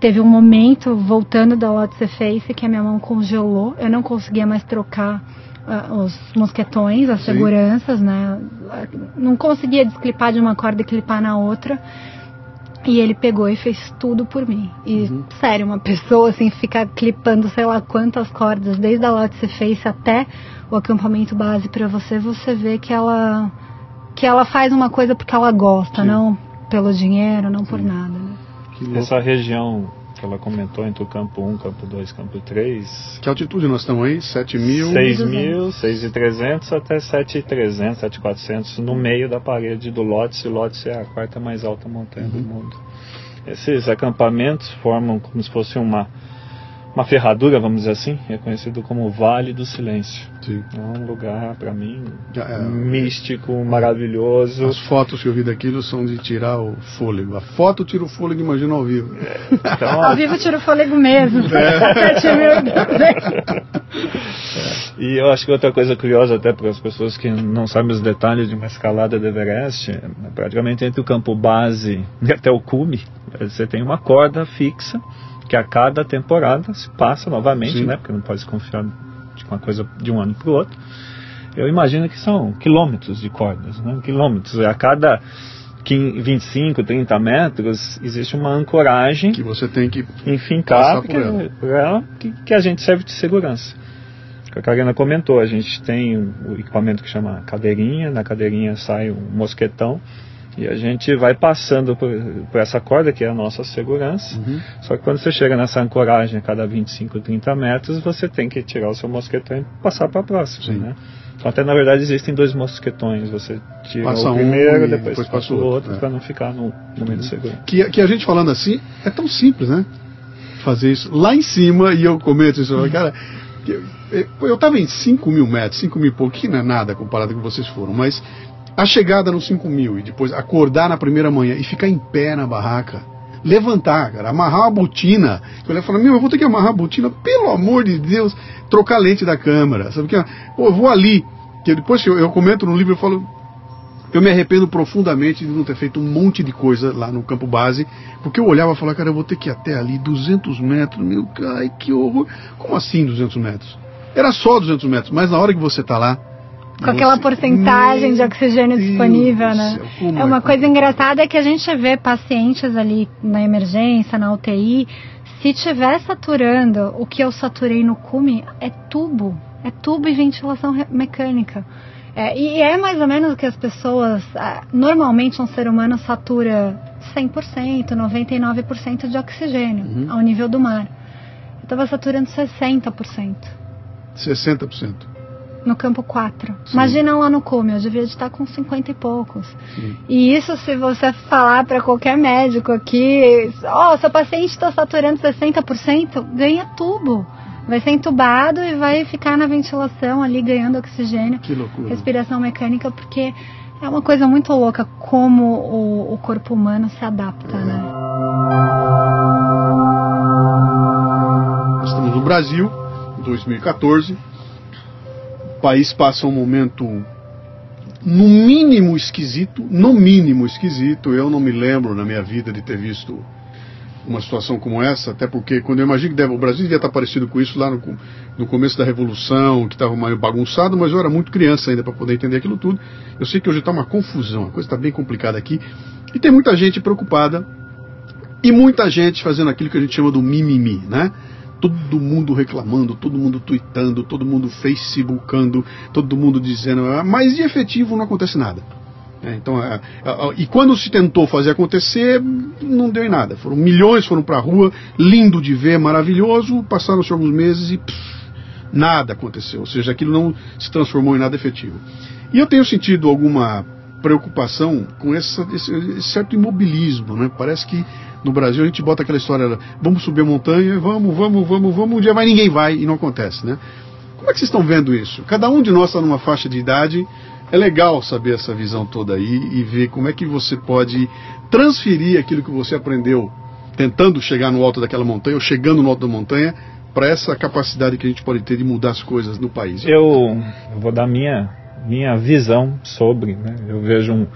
teve um momento voltando da Lotse Face que a minha mão congelou, eu não conseguia mais trocar ah, os mosquetões, as Sim. seguranças, né? Não conseguia desclipar de uma corda e clipar na outra. E ele pegou e fez tudo por mim. E, Uhum. sério, uma pessoa assim ficar clipando sei lá quantas cordas, desde a Lotse Face até o acampamento base pra você, você vê que ela que ela faz uma coisa porque ela gosta, Sim. não pelo dinheiro, não por nada, né? Que, louco. Essa região que ela comentou entre o campo 1, campo 2, campo 3, que altitude nós estamos aí? 7 mil? 6.000, 6.300 até 7.300, 7.400 no meio da parede do Lhotse. O Lhotse é a quarta mais alta montanha do mundo. Esses acampamentos formam como se fosse uma, uma ferradura, vamos dizer assim, é conhecido como Vale do Silêncio. Sim. É um lugar, para mim, é- místico, maravilhoso. As fotos que eu vi daquilo são de tirar o fôlego. A foto tira o fôlego, imagina ao vivo. Então, Ao vivo tira o fôlego mesmo. Sete mil. E eu acho que outra coisa curiosa até para as pessoas que não sabem os detalhes de uma escalada do Everest, é praticamente entre o campo base e até o cume, você tem uma corda fixa que a cada temporada se passa novamente, Sim. né? Porque não pode se confiar de uma coisa de um ano para o outro. Eu imagino que são quilômetros de cordas, né? Quilômetros. A cada 15, 25, 30 metros existe uma ancoragem Que você tem que. enfincar por ela. por ela, que, que a gente serve de segurança. Que a Karina comentou, a gente tem o equipamento que chama cadeirinha, na cadeirinha sai um mosquetão e a gente vai passando por, por essa corda que é a nossa segurança. Uhum. Só que quando você chega nessa ancoragem a cada 25, 30 metros, você tem que tirar o seu mosquetão e passar para a próxima. Sim. Né? Então, até na verdade existem dois mosquetões. Você tira Passa o um primeiro, e depois, depois passa o outro, outro, é. para não ficar no número seguro. Que, que a gente falando assim é tão simples, né? Fazer isso lá em cima e eu comento isso. falo, Cara, eu, eu- eu tava em 5 mil metros, 5 mil e pouco, que não é nada comparado com vocês foram, mas a chegada nos 5 mil e depois acordar na primeira manhã e ficar em pé na barraca. Levantar, cara, amarrar a botina. Eu ia falar, meu, eu vou ter que amarrar a botina, pelo amor de Deus, trocar a lente da câmera. Sabe que Pô, eu vou ali. Que depois eu, eu comento no livro, eu falo, eu me arrependo profundamente de não ter feito um monte de coisa lá no campo base, porque eu olhava e falava, cara, eu vou ter que ir até ali 200 metros, meu, ai, que horror. Como assim 200 metros? Era só 200 metros, mas na hora que você tá lá, com aquela porcentagem de oxigênio Deus disponível, né? céu, É uma coisa engraçada é que a gente vê pacientes ali na emergência, na UTI, se tiver saturando, o que eu saturei no cume é tubo, é tubo e ventilação mecânica. É, e é mais ou menos o que as pessoas, ah, normalmente um ser humano satura 100%, 99% de oxigênio Uhum. ao nível do mar. Eu estava saturando 60%. 60%. No campo 4. Sim. Imagina lá no cume, eu devia de estar com 50 e poucos. Sim. E isso se você falar para qualquer médico aqui, ó, seu paciente está saturando 60%, ganha tubo. Vai ser entubado e vai ficar na ventilação ali ganhando oxigênio, Que loucura. respiração mecânica, porque é uma coisa muito louca como o, o corpo humano se adapta, né? Nós estamos no Brasil, em 2014. País passa um momento, no mínimo esquisito, no mínimo esquisito. Eu não me lembro na minha vida de ter visto uma situação como essa, até porque quando eu imagino que deve, o Brasil devia estar parecido com isso lá no, no começo da Revolução, que estava meio bagunçado, mas eu era muito criança ainda para poder entender aquilo tudo. Eu sei que hoje está uma confusão, a coisa está bem complicada aqui. E tem muita gente preocupada e muita gente fazendo aquilo que a gente chama do mimimi, né? Todo mundo reclamando, todo mundo tweetando, todo mundo facebookando, todo mundo dizendo, "Ah, mas de efetivo não acontece nada. É, então, é, é, é, e quando se tentou fazer acontecer, não deu em nada. Foram milhões foram para a rua, lindo de ver, maravilhoso. Passaram-se alguns meses e pff, nada aconteceu. Ou seja, aquilo não se transformou em nada efetivo. E eu tenho sentido alguma preocupação com essa, esse, esse certo imobilismo, né? Parece que no Brasil a gente bota aquela história, vamos subir a montanha, vamos, vamos, vamos, vamos, um dia vai ninguém vai e não acontece, né? Como é que vocês estão vendo isso? Cada um de nós está numa faixa de idade. É legal saber essa visão toda aí e ver como é que você pode transferir aquilo que você aprendeu tentando chegar no alto daquela montanha ou chegando no alto da montanha para essa capacidade que a gente pode ter de mudar as coisas no país. Eu, vou dar minha minha visão sobre. Né? Eu vejo um,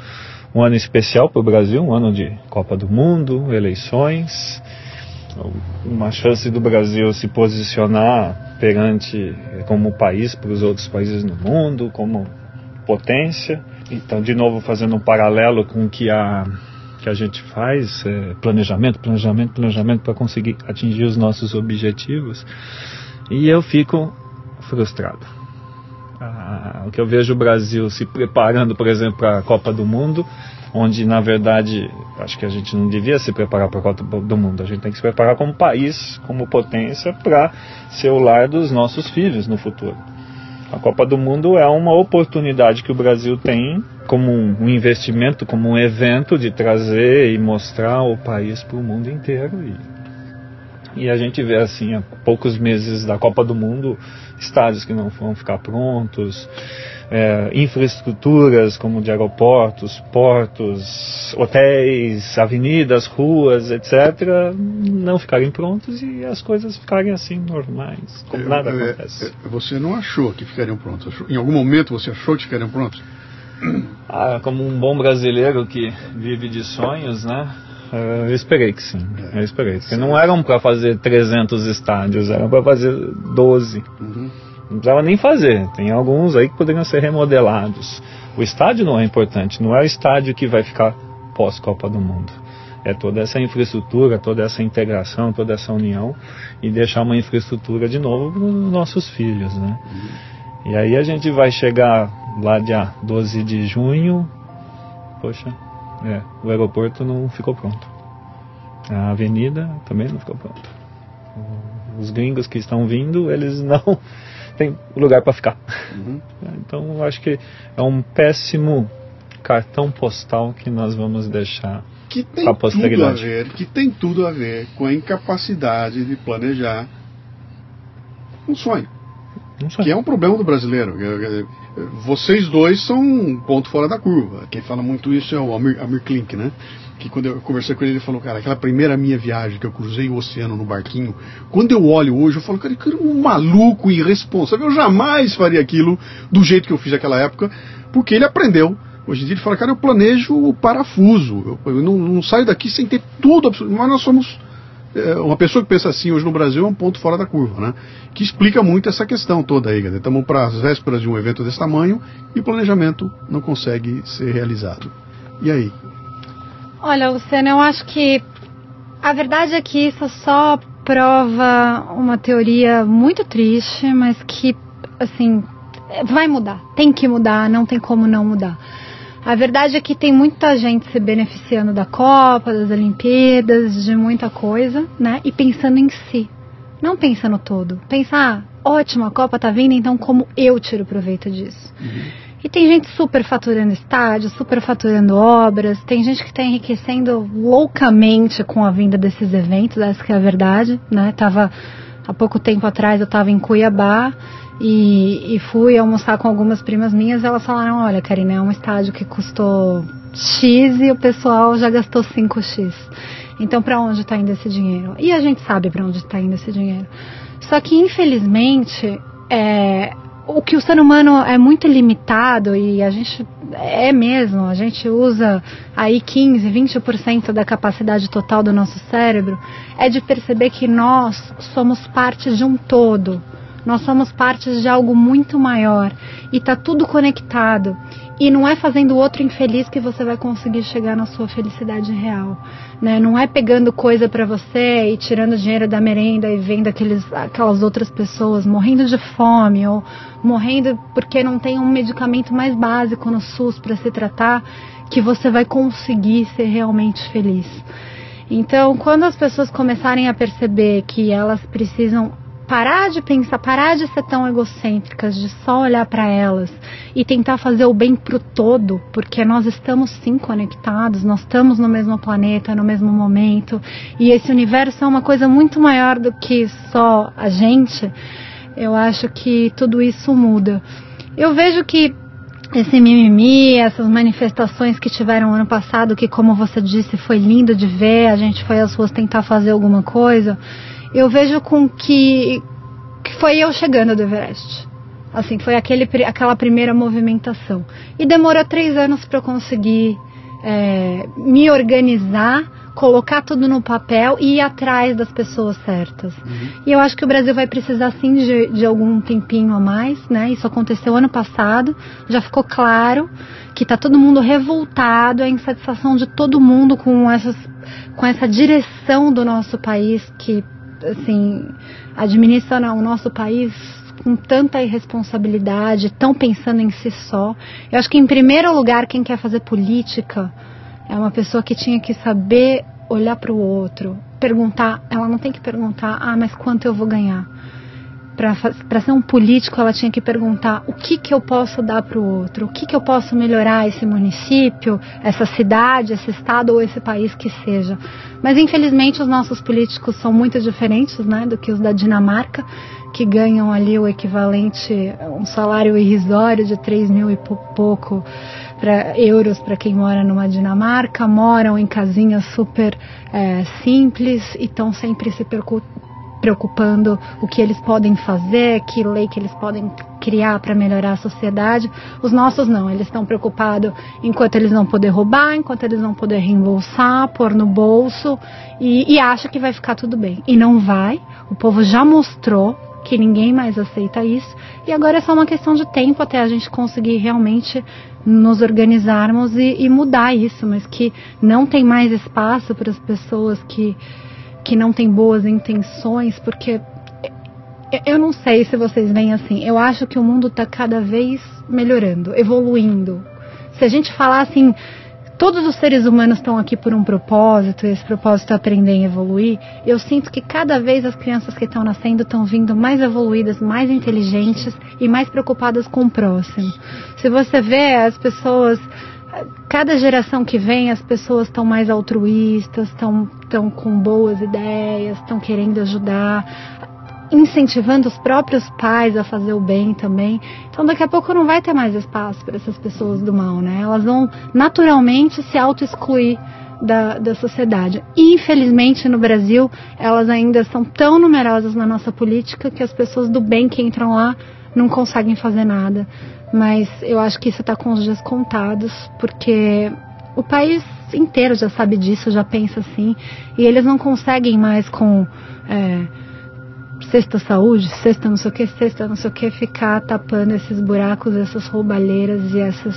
um ano especial para o Brasil, um ano de Copa do Mundo, eleições, uma chance do Brasil se posicionar perante eh, como país para os outros países no mundo, como potência. Então, de novo, fazendo um paralelo com o que a que a gente faz, é, planejamento, planejamento, planejamento para conseguir atingir os nossos objetivos. E eu fico frustrado. Ah, o que eu vejo o Brasil se preparando, por exemplo, para a Copa do Mundo, onde na verdade acho que a gente não devia se preparar para a Copa do Mundo, a gente tem que se preparar como país, como potência, para ser o lar dos nossos filhos no futuro. A Copa do Mundo é uma oportunidade que o Brasil tem como um investimento, como um evento de trazer e mostrar o país para o mundo inteiro. E, e a gente vê assim, há poucos meses da Copa do Mundo, estádios que não vão ficar prontos, é, infraestruturas como de aeroportos, portos, hotéis, avenidas, ruas, etc., não ficarem prontos e as coisas ficarem assim normais, como nada É, acontece. é, Você não achou que ficariam prontos? Achou- Em algum momento você achou que ficariam prontos? Ah, como um bom brasileiro que vive de sonhos, né? Eh, Eu esperei que sim. É. Eu esperei. Porque não eram para fazer 300 estádios, eram para fazer 12. Uhum. Não precisava nem fazer. Tem alguns aí que poderiam ser remodelados. O estádio não é importante. Não é o estádio que vai ficar pós-Copa do Mundo. É toda essa infraestrutura, toda essa integração, toda essa união e deixar uma infraestrutura de novo para os nossos filhos, né? E aí a gente vai chegar lá dia 12 de junho. Poxa, é, o aeroporto não ficou pronto. A avenida também não ficou pronta. Os gringos que estão vindo, eles não têm lugar para ficar. Uhum. Então eu acho que é um péssimo cartão postal que nós vamos deixar. Que tem Pra tudo a ver, que tem tudo a ver com a incapacidade de planejar um sonho. Não sei. Que é um problema do brasileiro. Vocês dois são um ponto fora da curva. Quem fala muito isso é o Amir, Amir Klink, né? Que quando eu conversei com ele, ele falou, cara, aquela primeira minha viagem que eu cruzei o oceano no barquinho, quando eu olho hoje, eu falo, cara, que um maluco irresponsável. Eu jamais faria aquilo do jeito que eu fiz naquela época, porque ele aprendeu. Hoje em dia ele fala, cara, eu planejo o parafuso. Eu, eu não, não saio daqui sem ter tudo. Mas nós somos uma pessoa que pensa assim hoje no Brasil é um ponto fora da curva, né? Que explica muito essa questão toda aí. Estamos para as vésperas de um evento desse tamanho e o planejamento não consegue ser realizado. E aí? Olha, Luciano, eu acho que a verdade é que isso só prova uma teoria muito triste, mas que, assim, vai mudar. Tem que mudar, não tem como não mudar. A verdade é que tem muita gente se beneficiando da Copa, das Olimpíadas, de muita coisa, né? E pensando em si. Não pensa no todo. Pensar, ah, ótimo, a Copa tá vindo, então como eu tiro proveito disso? Uhum. E tem gente super faturando estádios, super faturando obras, tem gente que está enriquecendo loucamente com a vinda desses eventos, essa é a verdade, né? Tava há pouco tempo atrás eu estava em Cuiabá e, e, fui almoçar com algumas primas minhas, elas falaram, olha, Karina, é um estádio que custou X e o pessoal já gastou 5X. Então, para onde está indo esse dinheiro? E a gente sabe para onde está indo esse dinheiro. Só que, infelizmente, é, o que o ser humano é muito limitado e a gente é mesmo, a gente usa aí 15, 20% da capacidade total do nosso cérebro, é de perceber que nós somos parte de um todo. Nós somos parte de algo muito maior e está tudo conectado. E não é fazendo o outro infeliz que você vai conseguir chegar na sua felicidade real. Né? Não é pegando coisa para você e tirando dinheiro da merenda e vendo aqueles, aquelas outras pessoas morrendo de fome ou morrendo porque não tem um medicamento mais básico no SUS para se tratar que você vai conseguir ser realmente feliz. Então, quando as pessoas começarem a perceber que elas precisam parar de pensar, parar de ser tão egocêntricas, de só olhar para elas e tentar fazer o bem pro todo, porque nós estamos sim conectados, nós estamos no mesmo planeta, no mesmo momento, e esse universo é uma coisa muito maior do que só a gente. Eu acho que tudo isso muda. Eu vejo que esse mimimi, essas manifestações que tiveram ano passado, que como você disse, foi lindo de ver, a gente foi às ruas tentar fazer alguma coisa eu vejo com que, que foi eu chegando do Everest. Assim, foi aquele, aquela primeira movimentação. E demorou três anos para eu conseguir é, me organizar, colocar tudo no papel e ir atrás das pessoas certas. Uhum. E eu acho que o Brasil vai precisar sim de, de, algum tempinho a mais, né? Isso aconteceu ano passado, já ficou claro que está todo mundo revoltado, a insatisfação de todo mundo com essas com essa direção do nosso país que assim, administram o nosso país com tanta irresponsabilidade, tão pensando em si só. Eu acho que, em primeiro lugar, quem quer fazer política é uma pessoa que tinha que saber olhar para o outro, perguntar. Ela não tem que perguntar, ah, mas quanto eu vou ganhar? Para ser um político, ela tinha que perguntar o que, que eu posso dar para o outro, o que, que eu posso melhorar esse município, essa cidade, esse estado ou esse país que seja. Mas infelizmente os nossos políticos são muito diferentes né, do que os da Dinamarca, que ganham ali o equivalente, um salário irrisório de 3 mil e pouco pra, euros para quem mora numa Dinamarca, moram em casinhas super é, simples e estão sempre se preocupando preocupando o que eles podem fazer, que lei que eles podem criar para melhorar a sociedade. Os nossos não, eles estão preocupados enquanto eles não poder roubar, enquanto eles não poder reembolsar, pôr no bolso e, e acha que vai ficar tudo bem. E não vai. O povo já mostrou que ninguém mais aceita isso e agora é só uma questão de tempo até a gente conseguir realmente nos organizarmos e, e mudar isso, mas que não tem mais espaço para as pessoas que que não tem boas intenções, porque eu não sei se vocês veem assim. Eu acho que o mundo está cada vez melhorando, evoluindo. Se a gente falar assim, todos os seres humanos estão aqui por um propósito, e esse propósito é aprender e evoluir, eu sinto que cada vez as crianças que estão nascendo estão vindo mais evoluídas, mais inteligentes e mais preocupadas com o próximo. Se você vê as pessoas cada geração que vem as pessoas estão mais altruístas, estão tão com boas ideias, estão querendo ajudar, incentivando os próprios pais a fazer o bem também. Então daqui a pouco não vai ter mais espaço para essas pessoas do mal, né? Elas vão naturalmente se auto-excluir da, da sociedade. Infelizmente no Brasil elas ainda são tão numerosas na nossa política que as pessoas do bem que entram lá não conseguem fazer nada mas eu acho que isso está com os dias contados, porque o país inteiro já sabe disso, já pensa assim, e eles não conseguem mais com é, sexta saúde, sexta não sei o que, sexta não sei o que, ficar tapando esses buracos, essas roubalheiras e essas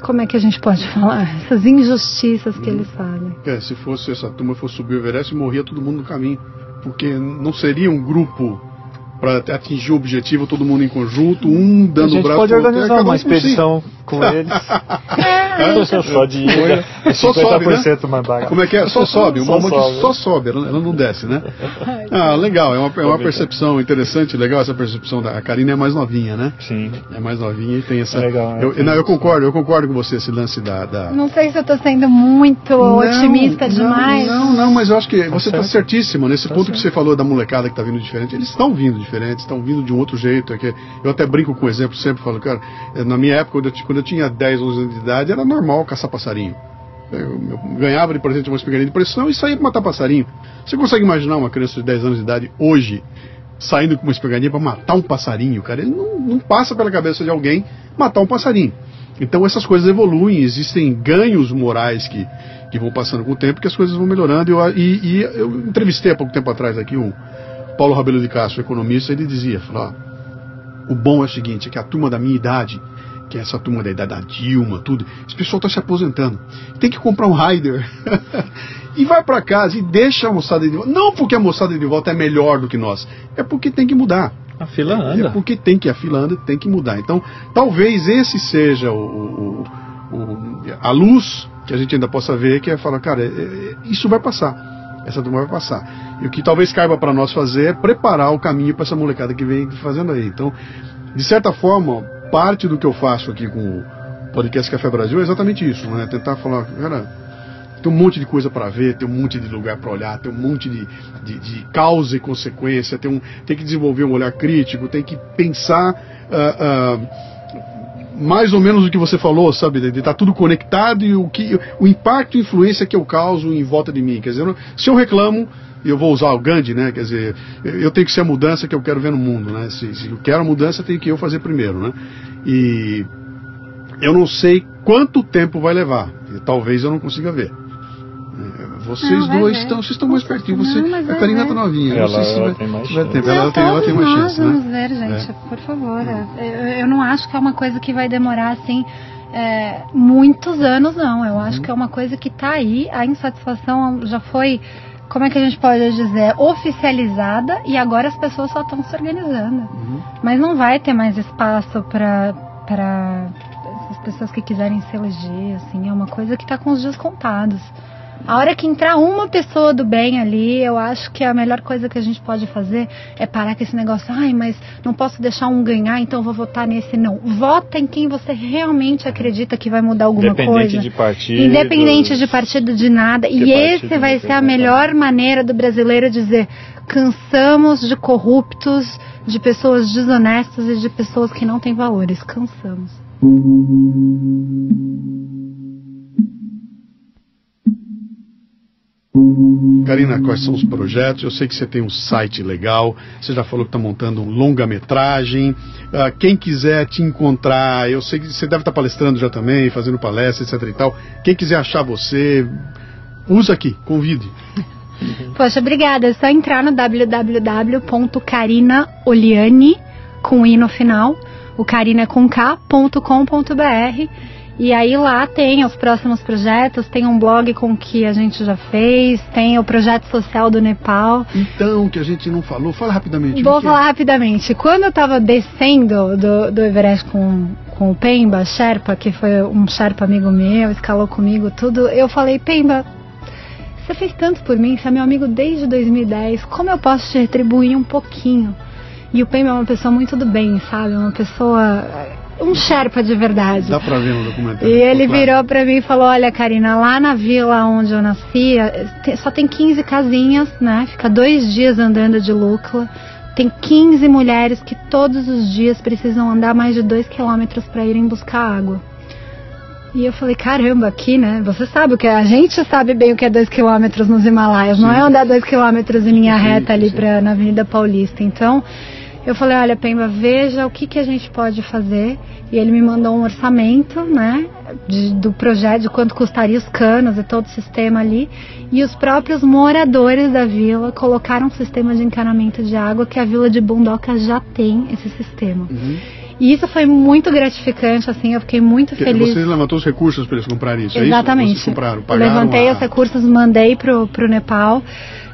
como é que a gente pode falar? Essas injustiças que eles fazem. É, se fosse essa turma fosse subir o Everest, morria todo mundo no caminho. Porque não seria um grupo para atingir o objetivo, todo mundo em conjunto, um dando o braço. A gente braço pode organizar uma expedição com eles. é, só de ida, só sobe, né? mandar. Como é que é? Só sobe, uma só sobe, só sobe ela, não desce, né? Ah, legal, é uma, é uma percepção interessante, legal essa percepção da a Karina é mais novinha, né? Sim. É mais novinha e tem essa. É legal, eu, é não, eu concordo, eu concordo com você esse lance da. da... Não sei se eu estou sendo muito não, otimista não, demais. Não, não, mas eu acho que você está certíssimo nesse tá ponto certo. que você falou da molecada que está vindo diferente. Eles estão vindo diferentes, estão vindo de um outro jeito. É que eu até brinco com o exemplo, sempre falo, cara, na minha época, quando eu, quando eu tinha 10, 11 anos de idade, era normal caçar passarinho. Eu, eu ganhava de presente uma espingarda de pressão e saía para matar passarinho. Você consegue imaginar uma criança de 10 anos de idade hoje saindo com uma espingardinha para matar um passarinho, cara? Ele não, não passa pela cabeça de alguém matar um passarinho. Então essas coisas evoluem, existem ganhos morais que, que vão passando com o tempo, que as coisas vão melhorando. Eu, e, e eu entrevistei há pouco tempo atrás aqui o Paulo Rabelo de Castro, economista, ele dizia, falou, o bom é o seguinte, é que a turma da minha idade que é essa turma da idade da Dilma, tudo, esse pessoal está se aposentando. Tem que comprar um rider. e vai para casa e deixa a moçada de volta. Não porque a moçada de volta é melhor do que nós, é porque tem que mudar. A fila anda. É porque tem que, a fila anda tem que mudar. Então, talvez esse seja o, o, o, a luz que a gente ainda possa ver, que é falar, cara, é, é, isso vai passar. Essa turma vai passar. E o que talvez caiba para nós fazer é preparar o caminho para essa molecada que vem fazendo aí. Então, de certa forma, parte do que eu faço aqui com o podcast Café Brasil é exatamente isso, né? Tentar falar, cara, tem um monte de coisa para ver, tem um monte de lugar para olhar, tem um monte de, de, de, causa e consequência, tem, um, tem que desenvolver um olhar crítico, tem que pensar uh, uh, mais ou menos o que você falou, sabe, de estar tá tudo conectado e o, que, o impacto e influência que eu causo em volta de mim. Quer dizer, se eu reclamo, e eu vou usar o Gandhi, né? Quer dizer, eu tenho que ser a mudança que eu quero ver no mundo, né? Se, se eu quero a mudança, tem que eu fazer primeiro, né? E eu não sei quanto tempo vai levar. Talvez eu não consiga ver. É, vocês não, dois estão, vocês estão mais pertinho. Você, não, a Karina está novinha. Ela, não sei se vai, tem mais vai tempo. Ela, tem, ela tem mais chance. Vamos né? ver, gente, é. por favor. Eu, eu não acho que é uma coisa que vai demorar assim. É, muitos anos não, eu acho uhum. que é uma coisa que está aí, a insatisfação já foi como é que a gente pode dizer, oficializada e agora as pessoas só estão se organizando. Uhum. Mas não vai ter mais espaço para as pessoas que quiserem se eleger, assim, é uma coisa que está com os dias contados. A hora que entrar uma pessoa do bem ali, eu acho que a melhor coisa que a gente pode fazer é parar com esse negócio. Ai, mas não posso deixar um ganhar, então vou votar nesse. Não. Vota em quem você realmente acredita que vai mudar alguma Independente coisa. De partido, Independente de partido de nada. E esse vai ser a melhor maneira do brasileiro dizer: cansamos de corruptos, de pessoas desonestas e de pessoas que não têm valores. Cansamos. Karina, quais são os projetos? Eu sei que você tem um site legal, você já falou que está montando um longa-metragem. Uh, quem quiser te encontrar, eu sei que você deve estar tá palestrando já também, fazendo palestra, etc e tal. Quem quiser achar você, usa aqui, convide. Poxa, obrigada. É só entrar no www.carinaoliane, com i no final, o carina com k.com.br e aí lá tem os próximos projetos, tem um blog com que a gente já fez, tem o projeto social do Nepal. Então, que a gente não falou, fala rapidamente. Vou falar é? rapidamente. Quando eu estava descendo do, do Everest com, com o Pemba, Sherpa, que foi um Sherpa amigo meu, escalou comigo tudo, eu falei, Pemba, você fez tanto por mim, você é meu amigo desde 2010, como eu posso te retribuir um pouquinho? E o Pemba é uma pessoa muito do bem, sabe? Uma pessoa um Sherpa de verdade. Dá pra ver no documentário. E ele claro. virou pra mim e falou: Olha, Karina, lá na vila onde eu nasci, eh, só tem 15 casinhas, né? Fica dois dias andando de Lucla. Tem 15 mulheres que todos os dias precisam andar mais de 2 quilômetros para irem buscar água. E eu falei, caramba, aqui, né? Você sabe o que é? A gente sabe bem o que é 2 quilômetros nos Himalaias. Sim. Não é andar 2 quilômetros em linha reta ali pra, na Avenida Paulista. Então, Eu falei, olha, Pemba, veja o que, que a gente pode fazer. E ele me mandou um orçamento, né, de, do projeto, de quanto custaria os canos e todo o sistema ali. E os próprios moradores da vila colocaram um sistema de encanamento de água que a vila de Bundoca já tem esse sistema. Uhum. E isso foi muito gratificante, assim, eu fiquei muito feliz. Você levantou os recursos para eles comprarem isso, Exatamente. é isso? Compraram, pagaram Levantei a... os recursos, mandei pro, pro Nepal.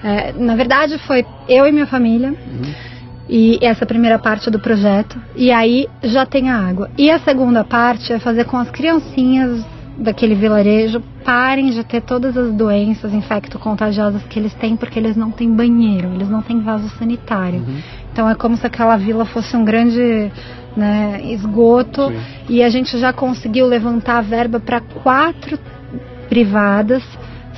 É, na verdade, foi eu e minha família. Uhum e essa primeira parte do projeto. E aí já tem a água. E a segunda parte é fazer com as criancinhas daquele vilarejo parem de ter todas as doenças infecto-contagiosas que eles têm, porque eles não têm banheiro, eles não têm vaso sanitário. Uhum. Então é como se aquela vila fosse um grande né, esgoto. Sim. E a gente já conseguiu levantar a verba para quatro privadas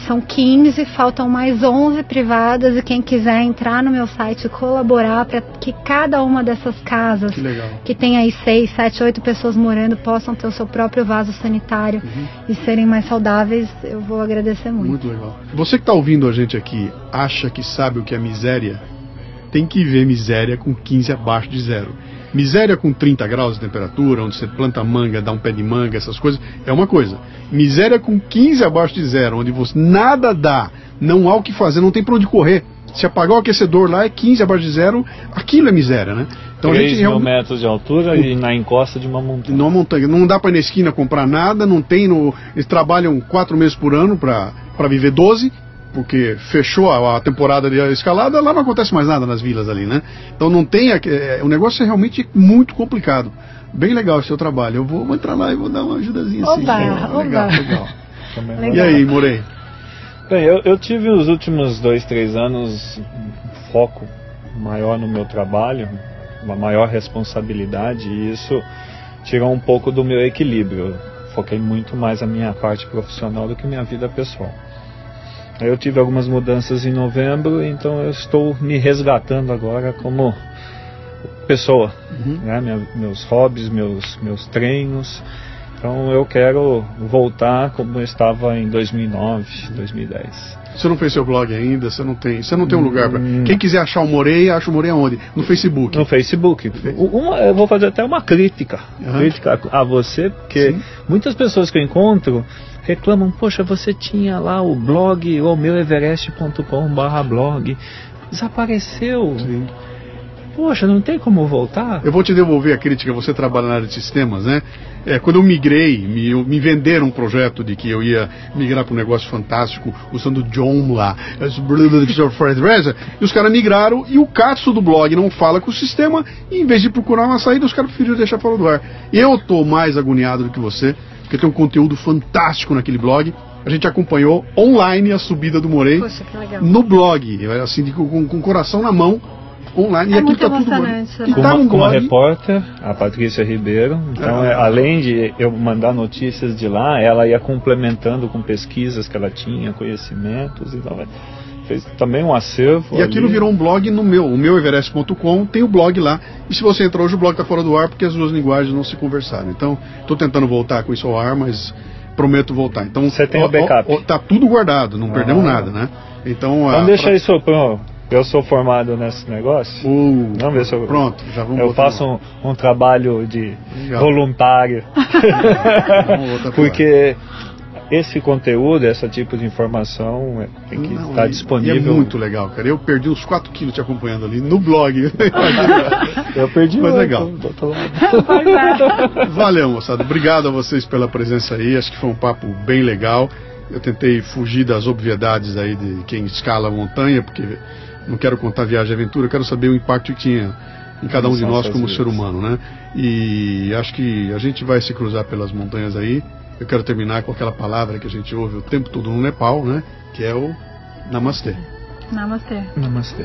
são 15, faltam mais 11 privadas e quem quiser entrar no meu site e colaborar para que cada uma dessas casas, que, que tem aí 6, 7, 8 pessoas morando, possam ter o seu próprio vaso sanitário uhum. e serem mais saudáveis, eu vou agradecer muito. Muito legal. Você que está ouvindo a gente aqui, acha que sabe o que é miséria? Tem que ver miséria com 15 abaixo de zero. Miséria com 30 graus de temperatura, onde você planta manga, dá um pé de manga, essas coisas, é uma coisa. Miséria com 15 abaixo de zero, onde você nada dá, não há o que fazer, não tem para onde correr. Se apagar o aquecedor lá é 15 abaixo de zero, aquilo é miséria, né? Então 3 a gente, mil metros de altura e na encosta de uma montanha. Numa montanha. Não dá para ir na esquina comprar nada, não tem no. Eles trabalham quatro meses por ano para viver 12, porque fechou a, a, temporada de escalada, lá não acontece mais nada nas vilas ali, né? Então não tem. É, o negócio é realmente muito complicado. Bem legal o seu trabalho. Eu vou, vou entrar lá e vou dar uma ajudazinha assim. Oba, legal, legal. legal. E aí, Morei? Bem, eu, eu tive os últimos dois, três anos um foco maior no meu trabalho, uma maior responsabilidade, e isso tirou um pouco do meu equilíbrio. Eu foquei muito mais a minha parte profissional do que minha vida pessoal. Eu tive algumas mudanças em novembro, então eu estou me resgatando agora como pessoa, uhum. né? Meus hobbies, meus, meus treinos. Então eu quero voltar como eu estava em 2009, 2010. Você não fez seu blog ainda? Você não tem, você não tem um lugar para. Hum. Quem quiser achar o Morei, acha o Morei aonde? No Facebook. No Facebook. Uma, eu vou fazer até uma crítica, uhum. crítica a você, porque Sim. muitas pessoas que eu encontro reclamam, poxa, você tinha lá o blog, o barra blog, desapareceu. Sim. Poxa, não tem como voltar? Eu vou te devolver a crítica, você trabalha na área de sistemas, né? É, quando eu migrei, me, me venderam um projeto de que eu ia migrar para um negócio fantástico, usando o John lá, e os caras migraram e o Katsu do blog não fala com o sistema, e em vez de procurar uma saída, os caras preferiram deixar fora do ar. Eu tô mais agoniado do que você, porque tem um conteúdo fantástico naquele blog. A gente acompanhou online a subida do Morei Poxa, no blog, assim, com, com o coração na mão, online. É e aquilo tá tudo né? E tá uma, com a repórter, a Patrícia Ribeiro. Então, é. além de eu mandar notícias de lá, ela ia complementando com pesquisas que ela tinha, conhecimentos. Então, fez também um acervo. E ali. aquilo virou um blog no meu, o meu everest.com, tem o blog lá. E se você entrar hoje, o blog está fora do ar porque as duas linguagens não se conversaram. Então, estou tentando voltar com isso ao ar, mas prometo voltar. Então, você tem o backup? Ó, ó, tá tudo guardado, não ah. perdemos nada, né? Então, então deixa pra... isso pro, eu sou formado nesse negócio. Uh, vamos ver se eu. Pronto, já vamos Eu faço um, um, trabalho de Legal. voluntário. Porque esse conteúdo, esse tipo de informação é, tem que Não, estar disponível. é muito legal, cara. Eu perdi uns 4 quilos te acompanhando ali no blog. eu perdi Mas legal. Valeu, moçada. Obrigado a vocês pela presença aí. Acho que foi um papo bem legal. Eu tentei fugir das obviedades aí de quem escala a montanha, porque não quero contar viagem e aventura, quero saber o impacto que tinha em cada um de nós como ser humano, né? E acho que a gente vai se cruzar pelas montanhas aí eu quero terminar com aquela palavra que a gente ouve o tempo todo no Nepal, né? Que é o Namastê. Namastê. Namastê.